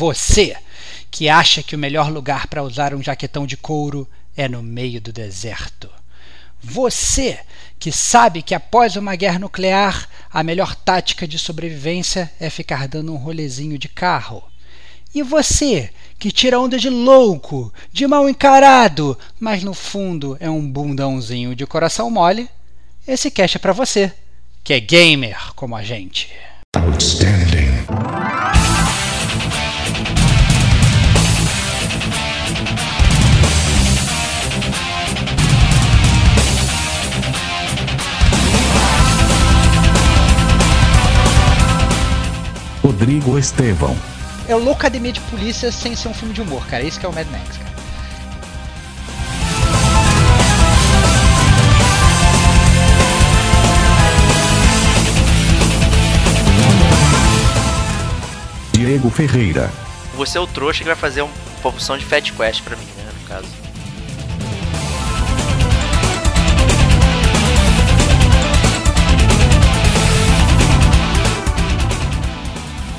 Você que acha que o melhor lugar para usar um jaquetão de couro é no meio do deserto. Você que sabe que após uma guerra nuclear a melhor tática de sobrevivência é ficar dando um rolezinho de carro. E você que tira onda de louco, de mal encarado, mas no fundo é um bundãozinho de coração mole, esse cash é para você, que é gamer como a gente. Outstanding. Rodrigo Estevão. É o Loucademia de Polícia sem ser um filme de humor, cara. Isso que é o Mad Max, cara. Diego Ferreira. Você é o trouxa que vai fazer uma promoção de Fat Quest pra mim, né, no caso.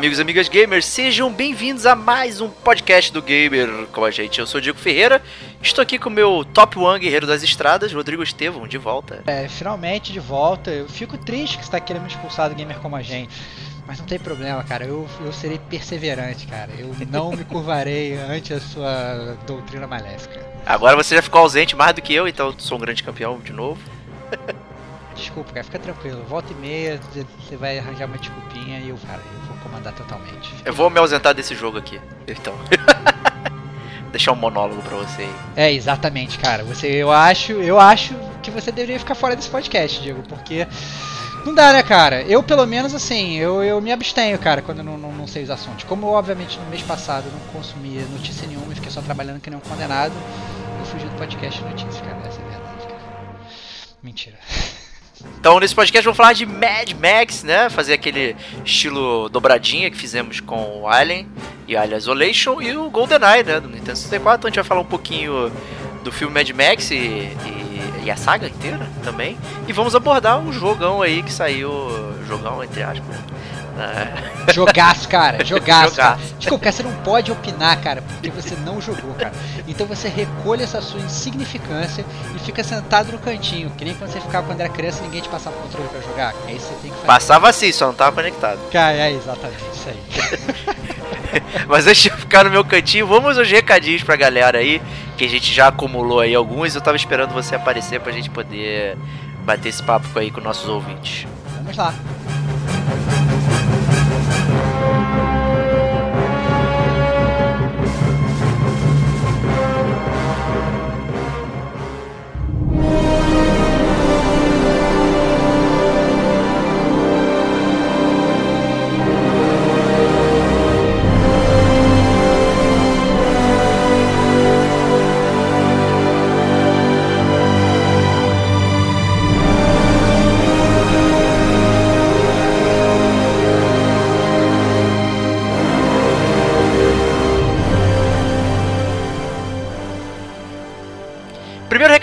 Amigos e amigas gamers, sejam bem-vindos a mais um podcast do Gamer com a gente. Eu sou o Diego Ferreira, estou aqui com o meu top one guerreiro das estradas, Rodrigo Estevão, de volta. É, finalmente de volta. Eu fico triste que você está querendo me expulsar do gamer como a gente. Mas não tem problema, cara. Eu, eu serei perseverante, cara. Eu não me curvarei ante a sua doutrina maléfica. Agora você já ficou ausente mais do que eu, então sou um grande campeão de novo. Desculpa, cara, fica tranquilo. Volta e meia, você vai arranjar uma desculpinha e eu, cara, eu comandar totalmente. Eu vou me ausentar desse jogo aqui, então. Deixar um monólogo pra você aí. É, exatamente, cara. Você, eu acho, eu acho que você deveria ficar fora desse podcast, Diego, porque não dá, né, cara? Eu, pelo menos, assim, eu, eu me abstenho, cara, quando eu não, não, não sei os assuntos. Como, obviamente, no mês passado eu não consumia notícia nenhuma e fiquei só trabalhando que nem um condenado, eu fugi do podcast de notícias, cara. Essa é a verdade, cara. Mentira. Então, nesse podcast, vamos falar de Mad Max, né? Fazer aquele estilo dobradinha que fizemos com o Alien e Alien Isolation e o GoldenEye, né? Do Nintendo 64. Então, a gente vai falar um pouquinho do filme Mad Max e, e, e, a saga inteira também. E vamos abordar um jogão aí que saiu. Jogão, entre aspas. É. Jogaço, cara. Jogaço. Cara. Desculpa, você não pode opinar, cara, porque você não jogou, cara. Então você recolhe essa sua insignificância e fica sentado no cantinho. Que nem quando você ficava quando era criança e ninguém te passava o controle pra jogar. É isso que você tem que fazer. Passava assim, só não tava conectado. Cara, é exatamente isso aí. Mas antes de ficar no meu cantinho, vamos aos recadinhos pra galera aí, que a gente já acumulou aí alguns. Eu tava esperando você aparecer pra gente poder bater esse papo aí com nossos ouvintes. Vamos lá.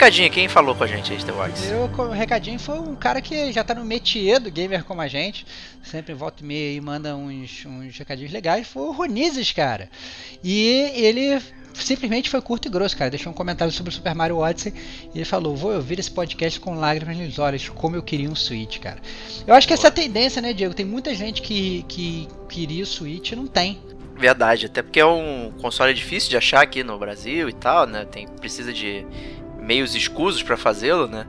Recadinho, quem falou com a gente aí, The Wax? O recadinho foi um cara que já tá no métier do gamer como a gente. Sempre volta e meia e manda uns, uns recadinhos legais. Foi o Ronizes, cara. E ele simplesmente foi curto e grosso, cara. Deixou um comentário sobre o Super Mario Odyssey e ele falou: Vou ouvir esse podcast com lágrimas nos olhos, como eu queria um Switch, cara. Eu acho que essa é a tendência, né, Diego? Tem muita gente que, que queria o Switch e não tem. Verdade, até porque é um console difícil de achar aqui no Brasil e tal, né? Tem, precisa de meios escusos para fazê-lo, né?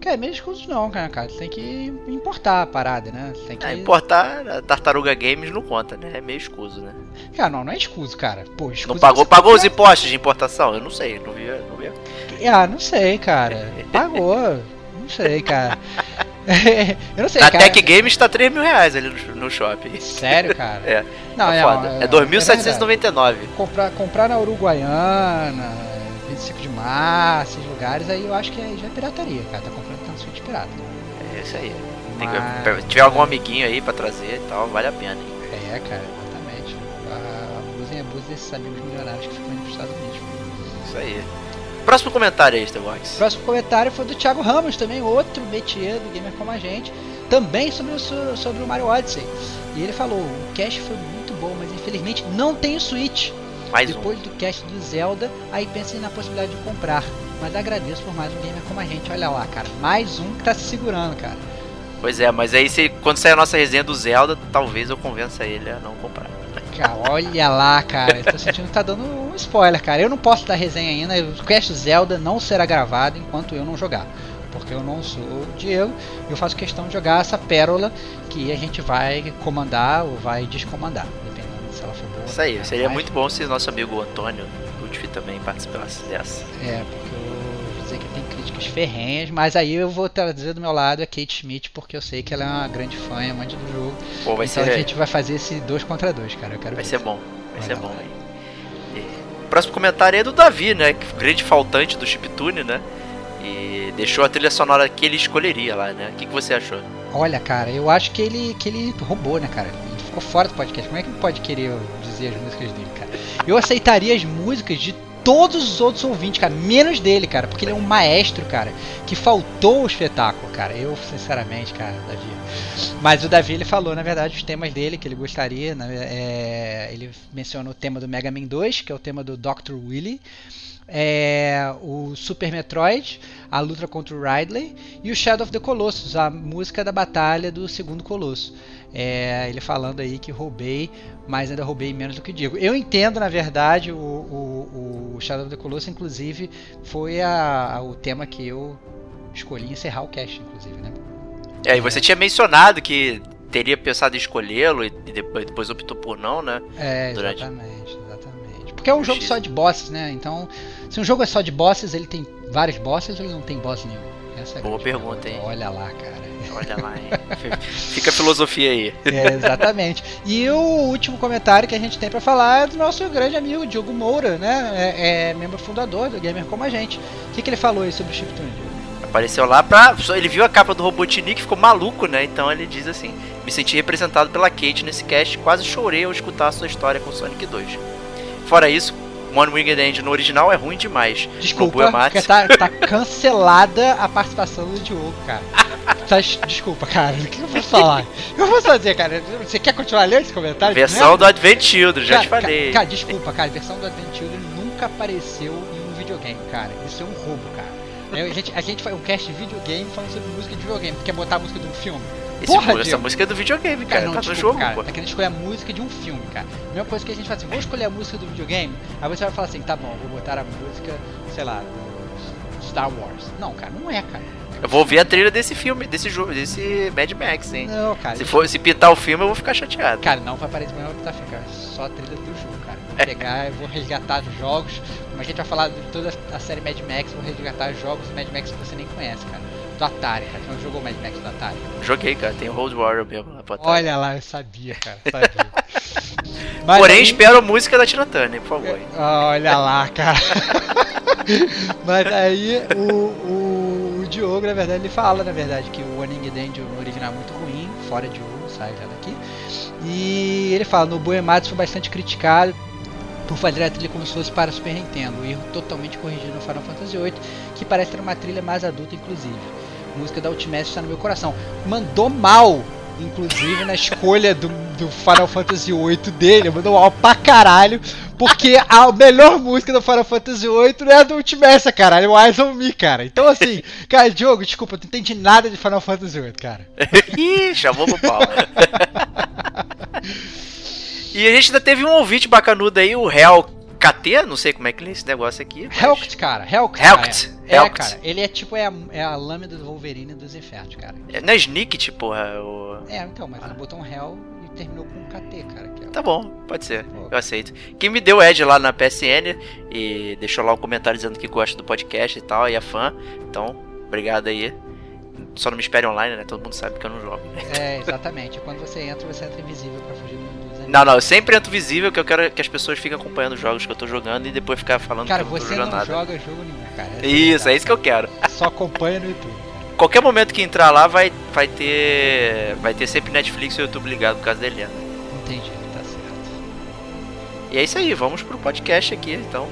Cara, meios escusos não, cara, cara. Tem que importar a parada, né? Tem que... É, importar a Tartaruga Games não conta, né? É meio escuso, né? Cara, não, não é escuso, cara. Pô, escuso não pagou, pagou os impostos de importação? Eu não sei, não vi, não vi. Ah, não sei, cara. Pagou. sei, cara. eu não sei, Na cara. Tech Games tá 3 mil reais ali no, no shopping. Sério, cara? É. Não, tá é, foda. é, É, é 2.799. comprar, comprar na Uruguaiana, 25 de março, esses lugares, aí eu acho que aí já é pirataria, cara. Tá comprando tanto Switch pirata. É isso aí. Que- se tiver algum amiguinho aí pra trazer e tal, vale a pena. hein? É, cara, exatamente. Abusem e abusem desses amigos milionários que ficam indo pros Estados Unidos. Isso aí. Próximo comentário aí, Starbox. Próximo comentário foi do Thiago Ramos, também outro métier do Gamer Como a Gente, também sobre o, so- sobre o Mario Odyssey. E ele falou: o cast foi muito bom, mas infelizmente não tem o Switch. Mais um. Depois do cast do Zelda, aí pensem na possibilidade de comprar. Mas agradeço por mais um Gamer Como a Gente. Olha lá, cara, mais um que tá se segurando, cara. Pois é, mas aí se, quando sair a nossa resenha do Zelda, talvez eu convença ele a não comprar. Cara, olha lá, cara. Eu tô sentindo que tá dando um spoiler, cara. Eu não posso dar resenha ainda. O Cast Zelda não será gravado enquanto eu não jogar. Porque eu não sou o Diego. Eu faço questão de jogar essa pérola que a gente vai comandar ou vai descomandar. Isso aí, seria muito bom se nosso amigo Antônio Lutfi também participasse dessa. É, porque eu vou dizer que tem críticas ferrenhas. Mas aí eu vou trazer do meu lado a Kate Schmidt. Porque eu sei que ela é uma grande fã e amante do jogo. Pô, vai então ser, a gente vai fazer esse dois contra dois, cara. Eu quero vai ver. ser bom. Vai Vai ser lá, bom. E- Próximo comentário é do Davi, né? que Grande faltante do chiptune, né? E deixou a trilha sonora que ele escolheria lá, né? O que, que você achou? Olha, cara, eu acho que ele, que ele roubou, né, cara? Ficou fora do podcast. Como é que pode querer dizer as músicas dele, cara? Eu aceitaria as músicas de todos os outros ouvintes, cara, menos dele, cara, porque ele é um maestro, cara, que faltou o espetáculo, cara. Eu, sinceramente, cara, Davi. Mas o Davi, ele falou, na verdade, os temas dele que ele gostaria, né? é, ele mencionou o tema do Mega Man 2, que é o tema do Dr. Willy. É, o Super Metroid, a luta contra o Ridley e o Shadow of the Colossus, a música da batalha do segundo Colosso. É, ele falando aí que roubei, mas ainda roubei menos do que digo. Eu entendo, na verdade, o, o, o Shadow of the Colossus, inclusive, foi a, a- o tema que eu escolhi encerrar o cast, inclusive, né? É, e você tinha mencionado que teria pensado em escolhê-lo e depois, depois optou por não, né? É, Durante- exatamente, exatamente. Porque é um jogo só de bosses, né? Então, se um jogo é só de bosses, ele tem vários bosses ou ele não tem boss nenhum? Essa é a Boa grande pergunta, hein? Olha lá, cara. Olha lá, hein? Fica a filosofia aí. É, exatamente. E o último comentário que a gente tem pra falar é do nosso grande amigo Diogo Moura, né? É, é membro fundador do Gamer Como a Gente. O que, que ele falou aí sobre o Chiptune, Diogo? Apareceu lá pra. Ele viu a capa do Robotnik e ficou maluco, né? Então ele diz assim: Me senti representado pela Kate nesse cast, quase chorei ao escutar a sua história com Sonic 2. Fora isso, One Winged Angel no original é ruim demais. Desculpa, porque tá, tá cancelada a participação do Diogo, cara. Tá- desculpa, cara. O que eu posso falar? Eu posso fazer, cara? Você quer continuar lendo esse comentário? Versão Não? do Advent Children, já Cara, te falei. ca- Cara, desculpa, cara. A versão do Advent Children nunca apareceu em um videogame, cara. Isso é um roubo, cara. É, A gente, a gente faz um cast de videogame falando sobre música de videogame. Tu quer botar a música de um filme? Esse- Porra, essa Diego. música é do videogame, cara. não, tá no desculpa, jogo, cara. pô. Tá querendo escolher a música de um filme, cara. Mesma coisa que a gente faz assim, vou escolher a música do videogame. Aí você vai falar assim, tá bom, vou botar a música, sei lá, do Star Wars. Não, cara, não é, cara. Eu vou ouvir a trilha desse filme, desse jogo, desse Mad Max, hein? Não, cara. Se, for, se pintar o filme, eu vou ficar chateado. Cara, não vai aparecer, vai botar filme, cara. Só a trilha do jogo, cara. Vou pegar, eu vou resgatar os jogos. Como a gente vai falar de toda a série Mad Max, vou resgatar os jogos do Mad Max que você nem conhece, cara. Do Atari, cara. Você não jogou Mad Max do Atari? Joguei, cara. Tem o Road Warrior mesmo lá pra trás. Olha lá, eu sabia, cara. Sabia. Mas Porém, aí- espero a música da Tina Turner, por favor. hein? Olha lá, cara. Mas aí o, o Diogo, na verdade, ele fala, na verdade, que o One Winged Angel no original é muito ruim, fora de Diogo, sai já daqui. E ele fala, no Boematsu foi bastante criticado por fazer a trilha como se fosse para Super Nintendo, um erro totalmente corrigido no Final Fantasy VIII, que parece ter uma trilha mais adulta, inclusive. A música da Ultimate está no meu coração. Mandou mal, inclusive, na escolha do, do Final Fantasy VIII dele, mandou mal pra caralho, porque a melhor música do Final Fantasy VIII não é a do Ultimate, caralho, é o Eyes on Me, cara. Então, assim, cara, Diogo, desculpa, eu não entendi nada de Final Fantasy VIII, cara. Ih, chamou pro pau. e a gente ainda teve um ouvinte bacanudo aí, o Hell KT, não sei como é que lê esse negócio aqui. mas- Helkt, cara, Helkt. Helkt, cara. É, Helkt. cara, ele é tipo, é a, é a lâmina do Wolverine dos infernos, cara. É, Não é Snicket, porra. O... É, então, mas ele botou um Hell e terminou com um KT, cara. É Tá bom, pode ser. Eu aceito. Quem me deu Ed lá na PSN e deixou lá um comentário dizendo que gosta do podcast e tal, e é fã. Então, obrigado aí. só não me espere online, né? Todo mundo sabe que eu não jogo. Né? É, exatamente. Quando você entra, você entra invisível pra fugir. Não, não, eu sempre entro visível que eu quero que as pessoas fiquem acompanhando os jogos que eu tô jogando e depois ficar falando Cara, que eu não tô você jogando não nada. joga jogo nenhum, cara. Essa Isso, é isso que eu quero. Só acompanha no YouTube. cara. Qualquer momento que entrar lá vai, vai ter. Vai ter sempre Netflix e YouTube ligado por causa da Helena. Entendi, tá certo. E é isso aí, vamos pro podcast aqui, então.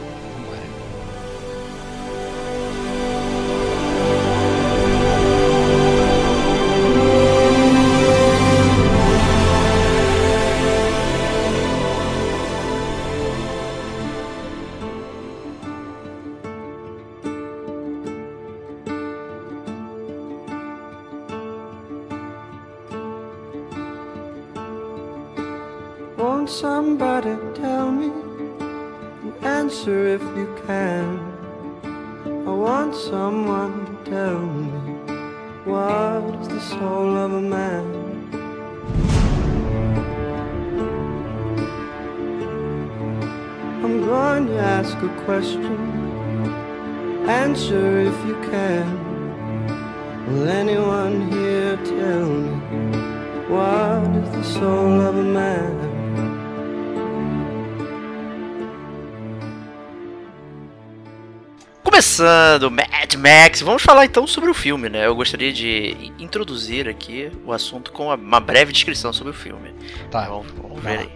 Somebody tell me an answer if you can? I want someone to tell me what is the soul of a man? I'm going to ask a question. Answer if you can. Will anyone here tell me what is the soul of a man? Começando, Mad Max, vamos falar então sobre o filme, né? Eu gostaria de introduzir aqui o assunto com uma breve descrição sobre o filme. Tá. Vamos, vamos Vai ver aí.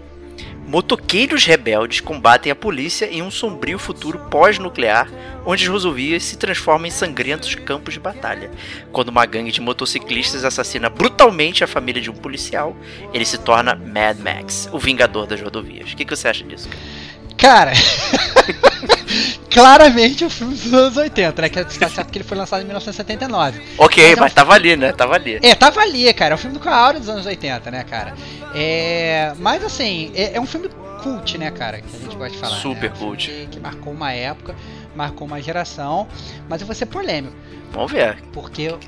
Motoqueiros rebeldes combatem a polícia em um sombrio futuro pós-nuclear, onde as rodovias se transformam em sangrentos campos de batalha. Quando uma gangue de motociclistas assassina brutalmente a família de um policial, ele se torna Mad Max, o vingador das rodovias. O que, que você acha disso? cara? Cara, claramente o filme dos anos 80, né? Que tá certo que ele foi lançado em 1979. Ok, Mas é um mas tava ali, né? Tava ali. É, tava ali, cara. É um filme com a aura dos anos 80, né, cara? É. Mas assim, é, é um filme cult, né, cara? Que a gente gosta de falar. Super né? É um cult. Que, que marcou uma época, marcou uma geração. Mas eu vou ser polêmico. Vamos ver. Porque o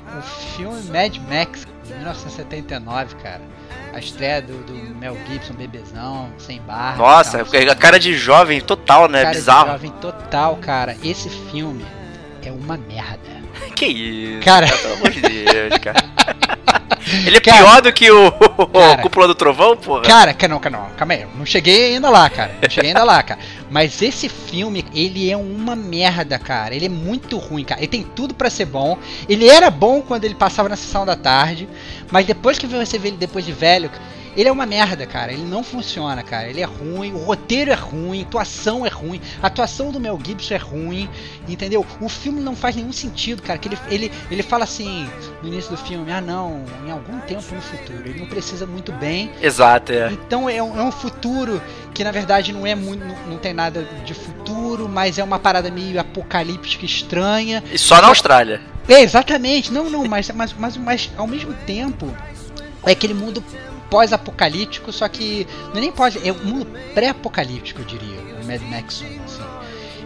filme Mad Max, 1979, cara. A estreia do, do Mel Gibson, bebezão, sem barra. Nossa, tal, a cara de jovem total, né? cara de Bizarro. jovem total, cara. Esse filme é uma merda. Que isso? Cara. Pelo amor de Deus, cara. Ele é Cara. pior do que o, Cara. Cúpula do Trovão, porra? Cara, ca- não, não, calma aí, eu não cheguei ainda lá, cara. Não cheguei ainda lá, cara. Mas esse filme, ele é uma merda, cara. Ele é muito ruim, cara. Ele tem tudo pra ser bom. Ele era bom quando ele passava na sessão da tarde, mas depois que você vê ele depois de velho, ele é uma merda, cara. Ele não funciona, cara. Ele é ruim, o roteiro é ruim, a atuação é ruim, a atuação do Mel Gibson é ruim, entendeu? O filme não faz nenhum sentido, cara. Que ele, ele, ele fala assim no início do filme: ah, não, em algum tempo no futuro. Ele não precisa muito bem, Exato, é. então é um, é um futuro que na verdade não é muito, não, não tem nada de futuro, mas é uma parada meio apocalíptica estranha. E só na Austrália. É, exatamente, não, não, mas, mas, mas, mas ao mesmo tempo é aquele mundo pós-apocalíptico, só que não é nem pós, é um mundo pré-apocalíptico, eu diria, o Mad Max 1, assim.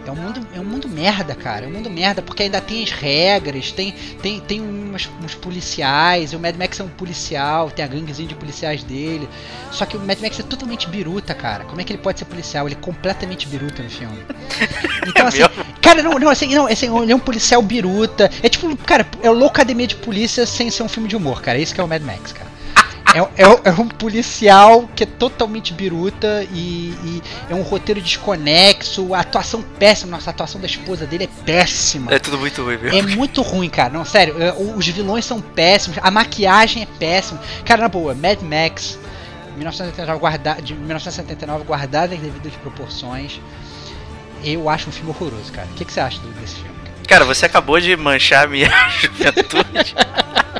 É um mundo, é um mundo merda, cara. É um mundo merda, porque ainda tem as regras, tem, tem, tem umas, uns policiais. O Mad Max é um policial, tem a ganguezinha de policiais dele. Só que o Mad Max é totalmente biruta, cara. Como é que ele pode ser policial? Ele é completamente biruta no filme. Então, É assim, cara, não, não, assim, não, assim, ele é um policial biruta. É tipo, cara, é o Loucademia de Polícia sem ser um filme de humor, cara. Isso que é o Mad Max, cara. É, é- é um policial que é totalmente biruta e, e é um roteiro desconexo, a atuação péssima. Nossa, a atuação da esposa dele é péssima. É tudo muito ruim mesmo. É muito ruim, cara. Não, sério, é, os vilões são péssimos, a maquiagem é péssima. Cara, na boa, Mad Max, 1979, guarda, de 1979, guardado em devidas proporções. Eu acho um filme horroroso, cara. O que, que você acha desse filme? cara? Cara, você acabou de manchar a minha juventude.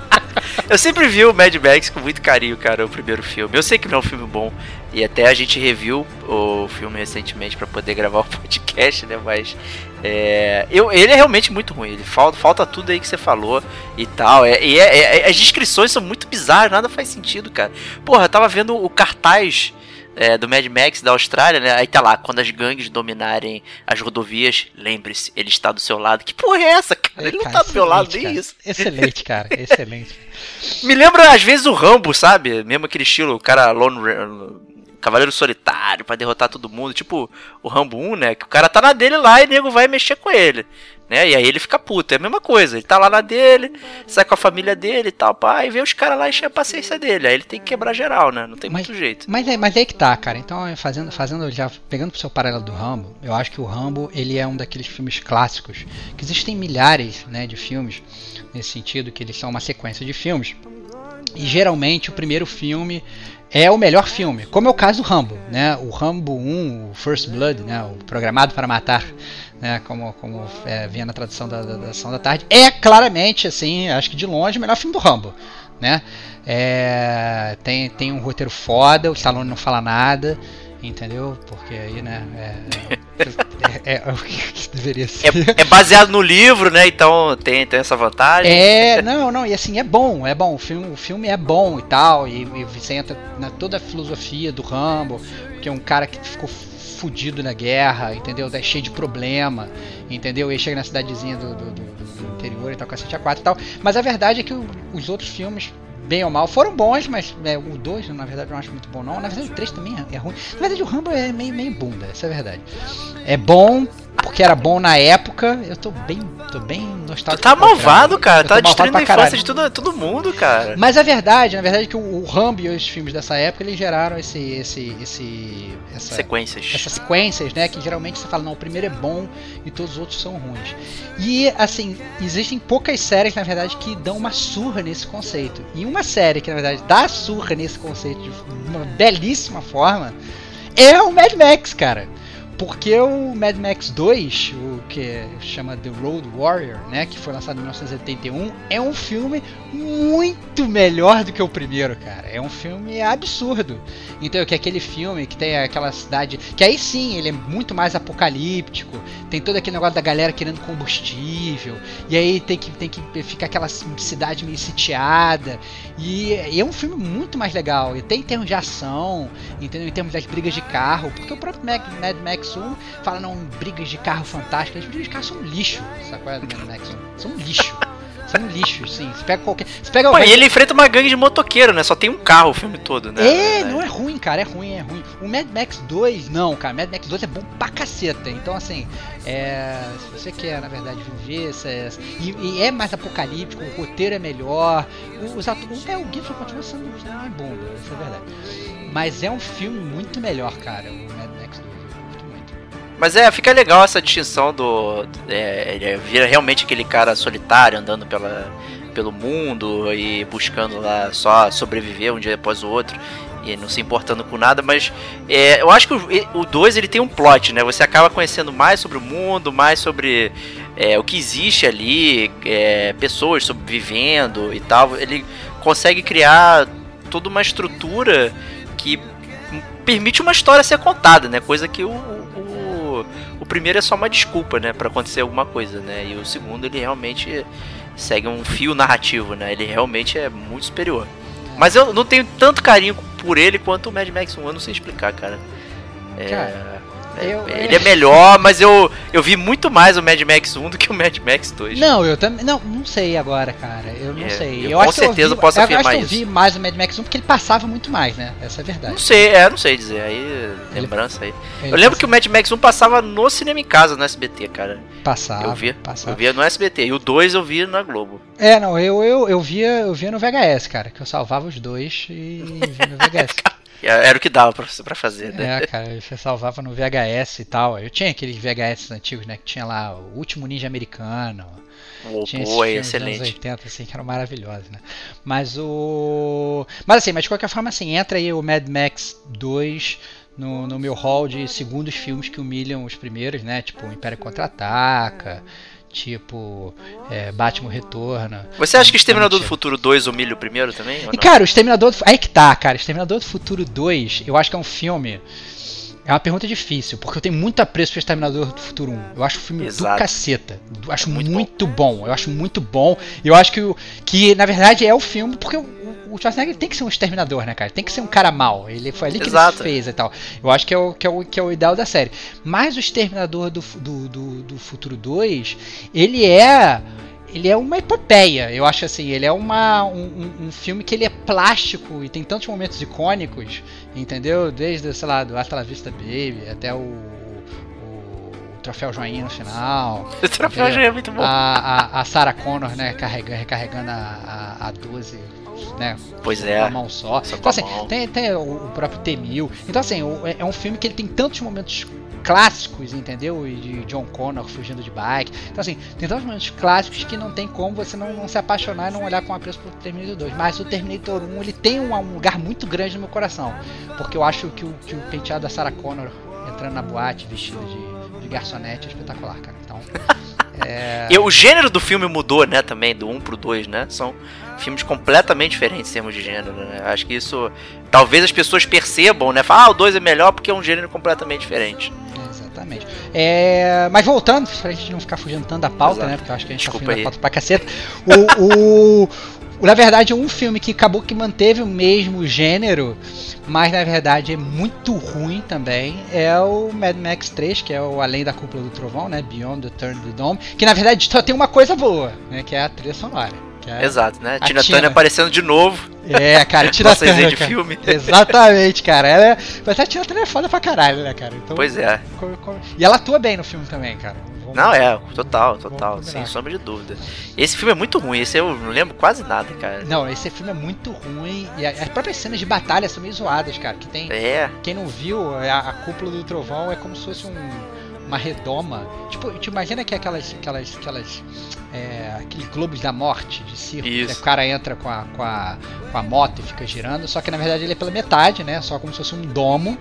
Eu sempre vi o Mad Max com muito carinho, cara, o primeiro filme. Eu sei que não é um filme bom. E até a gente reviu o filme recentemente pra poder gravar o podcast, né? Mas é, eu, ele é realmente muito ruim. Ele falta, falta tudo aí que você falou e tal. É, e é- é- as descrições são muito bizarras, nada faz sentido, cara. Porra, eu tava vendo o cartaz é, do Mad Max da Austrália, né? Aí tá lá, quando as gangues dominarem as rodovias, lembre-se, ele está do seu lado. Que porra é essa, cara? Ele não Cara, tá do meu lado, nem cara. isso. Excelente, cara. Excelente. Me lembra às vezes o Rambo, sabe? Mesmo aquele estilo, o cara Lone Cavaleiro Solitário pra derrotar todo mundo, tipo o Rambo 1, né? Que o cara tá na dele lá e o nego vai mexer com ele. Né? E aí ele fica puto, é a mesma coisa. Ele tá lá na dele, sai com a família dele e tal, pá, e vê os caras lá encher a paciência dele. Aí ele tem que quebrar geral, né? Não tem Mas- muito jeito. Mas é, mas é que tá, cara. Então, é, fazendo, fazendo já pegando pro seu paralelo do Rambo, eu acho que o Rambo ele é um daqueles filmes clássicos que existem milhares, né, de filmes nesse sentido que eles são uma sequência de filmes. E geralmente o primeiro filme é o melhor filme, como é o caso do Rambo, né? O Rambo 1, o First Blood, né? O Programado para Matar, né? Como, como é, vinha na tradução da, da, da Ação da Tarde, é claramente, assim, acho que de longe o melhor filme do Rambo, né? É, tem, tem um roteiro foda, o Stallone não fala nada, entendeu? Porque aí, né? É, é, é o que deveria ser. É, é baseado no livro, né? Então tem, tem essa vantagem. É, não, não, e assim, é bom, é bom, o filme, o filme é bom e tal, e, e você entra na toda a filosofia do Rambo, que é um cara que ficou fudido na guerra, entendeu? É cheio de problema, entendeu? E chega na cidadezinha do, do, do- do interior e tal, cacete a 4 e tal, mas a verdade é que o- os outros filmes, bem ou mal, foram bons, mas é, o 2, na verdade, eu não acho muito bom não, na verdade o 3 também é, é ruim, na verdade o Rambo é meio, meio bunda, essa é a verdade. É bom, porque era bom na época, eu tô bem, tô bem Tu nostálgico. tá pra caralho. malvado, cara. Eu Tá destruindo a infância de todo, todo mundo, cara. Mas a verdade, na verdade, é que o, o Rambo e os filmes dessa época, eles geraram esse, esse, esse, essa, Sequências. essas sequências, né? Que geralmente você fala, não, o primeiro é bom e todos os outros são ruins. E, assim, existem poucas séries, na verdade, que dão uma surra nesse conceito. E uma série que, na verdade, dá surra nesse conceito de uma belíssima forma é o Mad Max, cara. Porque o Mad Max 2, o que chama The Road Warrior, né, que foi lançado em 1981, é um filme muito melhor do que o primeiro, cara. É um filme absurdo. Então, que é aquele filme que tem aquela cidade, que aí sim, ele é muito mais apocalíptico, tem todo aquele negócio da galera querendo combustível, e aí tem que tem que ficar aquela cidade meio sitiada. E, e é um filme muito mais legal. E tem em termos de ação, entendeu? Em termos das brigas de carro, porque o próprio Mad, Max 1 fala, não, brigas de carro fantásticas. As brigas de carro são um lixo, sacou? Max 1. São um lixo. São um lixo, sim. Você pega qualquer. Você pega Pô, alguém- e ele enfrenta uma gangue de motoqueiro, né? Só tem um carro o filme todo, né? É, não é ruim, cara, é ruim, é ruim. O Mad Max 2, não, cara, Mad Max 2 é bom pra caceta. Então, assim, é, se você quer, na verdade, viver e, e é mais apocalíptico, o roteiro é melhor. o- Os o Mel Gibson continua sendo uma bunda, isso é verdade. Mas é um filme muito melhor, cara, o Mad Mas é, fica legal essa distinção do. É, ele vira realmente aquele cara solitário andando pela, pelo mundo e buscando lá só sobreviver um dia após o outro e não se importando com nada, mas é, eu acho que o 2 ele tem um plot, né? Você acaba conhecendo mais sobre o mundo, mais sobre é, o que existe ali, é, pessoas sobrevivendo e tal. Ele consegue criar toda uma estrutura que permite uma história ser contada, né? Coisa que o, primeiro é só uma desculpa, né, para acontecer alguma coisa, né? E o segundo ele realmente segue um fio narrativo, né? Ele realmente é muito superior. Mas eu não tenho tanto carinho por ele quanto o Mad Max 1, eu não sei explicar, cara. É, Cara, eu- ele é melhor, mas eu, eu vi muito mais o Mad Max 1 do que o Mad Max 2. Não, eu também. Não, não sei agora, cara. Eu não É, sei. eu acho com que eu certeza vi- posso eu afirmar acho que eu isso. vi mais o Mad Max 1 porque ele passava muito mais, né? Essa é a verdade. Não sei, é, não sei dizer. Aí, lembrança aí. Ele Eu lembro que o Mad Max 1 passava no cinema em casa, no SBT, cara. passava. eu via, Passava. eu via no SBT. E o 2 eu via na Globo. É, não, eu, eu, eu, via, eu via no VHS, cara, que eu salvava os dois e via no VHS. E Era o que dava pra, pra fazer, né? é, cara, você salvava no VHS e tal. Eu tinha aqueles VHS antigos, né, que tinha lá o Último Ninja Americano. O Tinha esses é dos anos excelente. 80, assim, que eram maravilhosos, né? Mas o. Mas assim, mas de qualquer forma, assim, entra aí o Mad Max 2 no, no meu hall de segundos filmes que humilham os primeiros, né? Tipo, o Império Contra-Ataca, tipo, é, Batman Retorna. Você acha que Exterminador do. Futuro 2 humilha o primeiro também? E cara, o Exterminador do... Aí que tá, cara. Exterminador do Futuro 2, eu acho que é um filme. É uma pergunta difícil, porque eu tenho muito apreço pro Exterminador do Futuro 1. Eu acho o filme do Exato. caceta. Eu acho É muito muito, bom. Eu acho muito bom. Eu acho que, que na verdade, é o filme, porque o, o Schwarzenegger tem que ser um exterminador, né, cara? Tem que ser um cara mau. Ele foi ali que Exato. ele fez e tal. Eu acho que é o, que é o, que é o ideal da série. Mas o Exterminador do, do, do, do Futuro 2, ele é ele é uma epopeia. Eu acho assim, ele é uma, um, um- filme que ele é plástico e tem tantos momentos icônicos, entendeu? Desde, sei lá, do Hasta la Vista Baby até o, o troféu joinha no final. O troféu Entendeu? já é muito bom. A, a, a Sarah Connor, né, carregando, recarregando a, a, a 12, né, Pois com é. a mão só. Só Então, assim, mão. tem, tem o, o próprio T-1000. Então, assim, o- é é um filme que ele tem tantos momentos clássicos, entendeu? E de John Connor fugindo de bike. Então, assim, tem tantos momentos clássicos que não tem como você não, não se apaixonar e não olhar com apreço pro Terminator 2. Mas o Terminator 1, ele tem um, um lugar muito grande no meu coração. Porque eu acho que o, que o penteado da Sarah Connor entrando na boate vestida de, de garçonete é espetacular, cara. Então, é... E o gênero do filme mudou, né, também, do 1 pro 2, né? São filmes completamente diferentes em termos de gênero, né? Acho que isso. Talvez as pessoas percebam, né? Falar, ah, o 2 é melhor porque é um gênero completamente diferente. Exatamente. É, mas voltando, pra gente não ficar fugindo tanto da pauta, Exato. né? Porque eu acho que a gente Desculpa tá fugindo aí. da pauta pra caceta. O, o- o- na verdade, um filme que acabou que manteve o mesmo gênero, mas na verdade é muito ruim também, é o Mad Max 3, que é o Além da Cúpula do Trovão, né? Beyond the Turn of the Dome, que na verdade só tem uma coisa boa, né? Que é a trilha sonora. Que é, Exato, né? A Tina Tina. Turner aparecendo de novo. é cara, tira Nossa resenha de filme. Exatamente, cara. Ela é, mas a Tina Turner é foda pra caralho, né, cara? Então, Pois é. E ela atua bem no filme também, cara. Vamos- Não, é, total, total, Vamos sem sombra de dúvida. Esse filme é muito ruim, esse eu não lembro quase nada, cara. Não, esse filme é muito ruim. E as próprias cenas de batalha são meio zoadas, cara. Que tem. É, Quem não viu, a, a cúpula do trovão é como se fosse um- uma redoma. Tipo, te imagina que aquelas. aquelas, aquelas é, aqueles globos da morte de circo. Isso. Que o cara entra com a, com, a, com a moto e fica girando. Só que na verdade ele é pela metade, né? Só como se fosse um domo.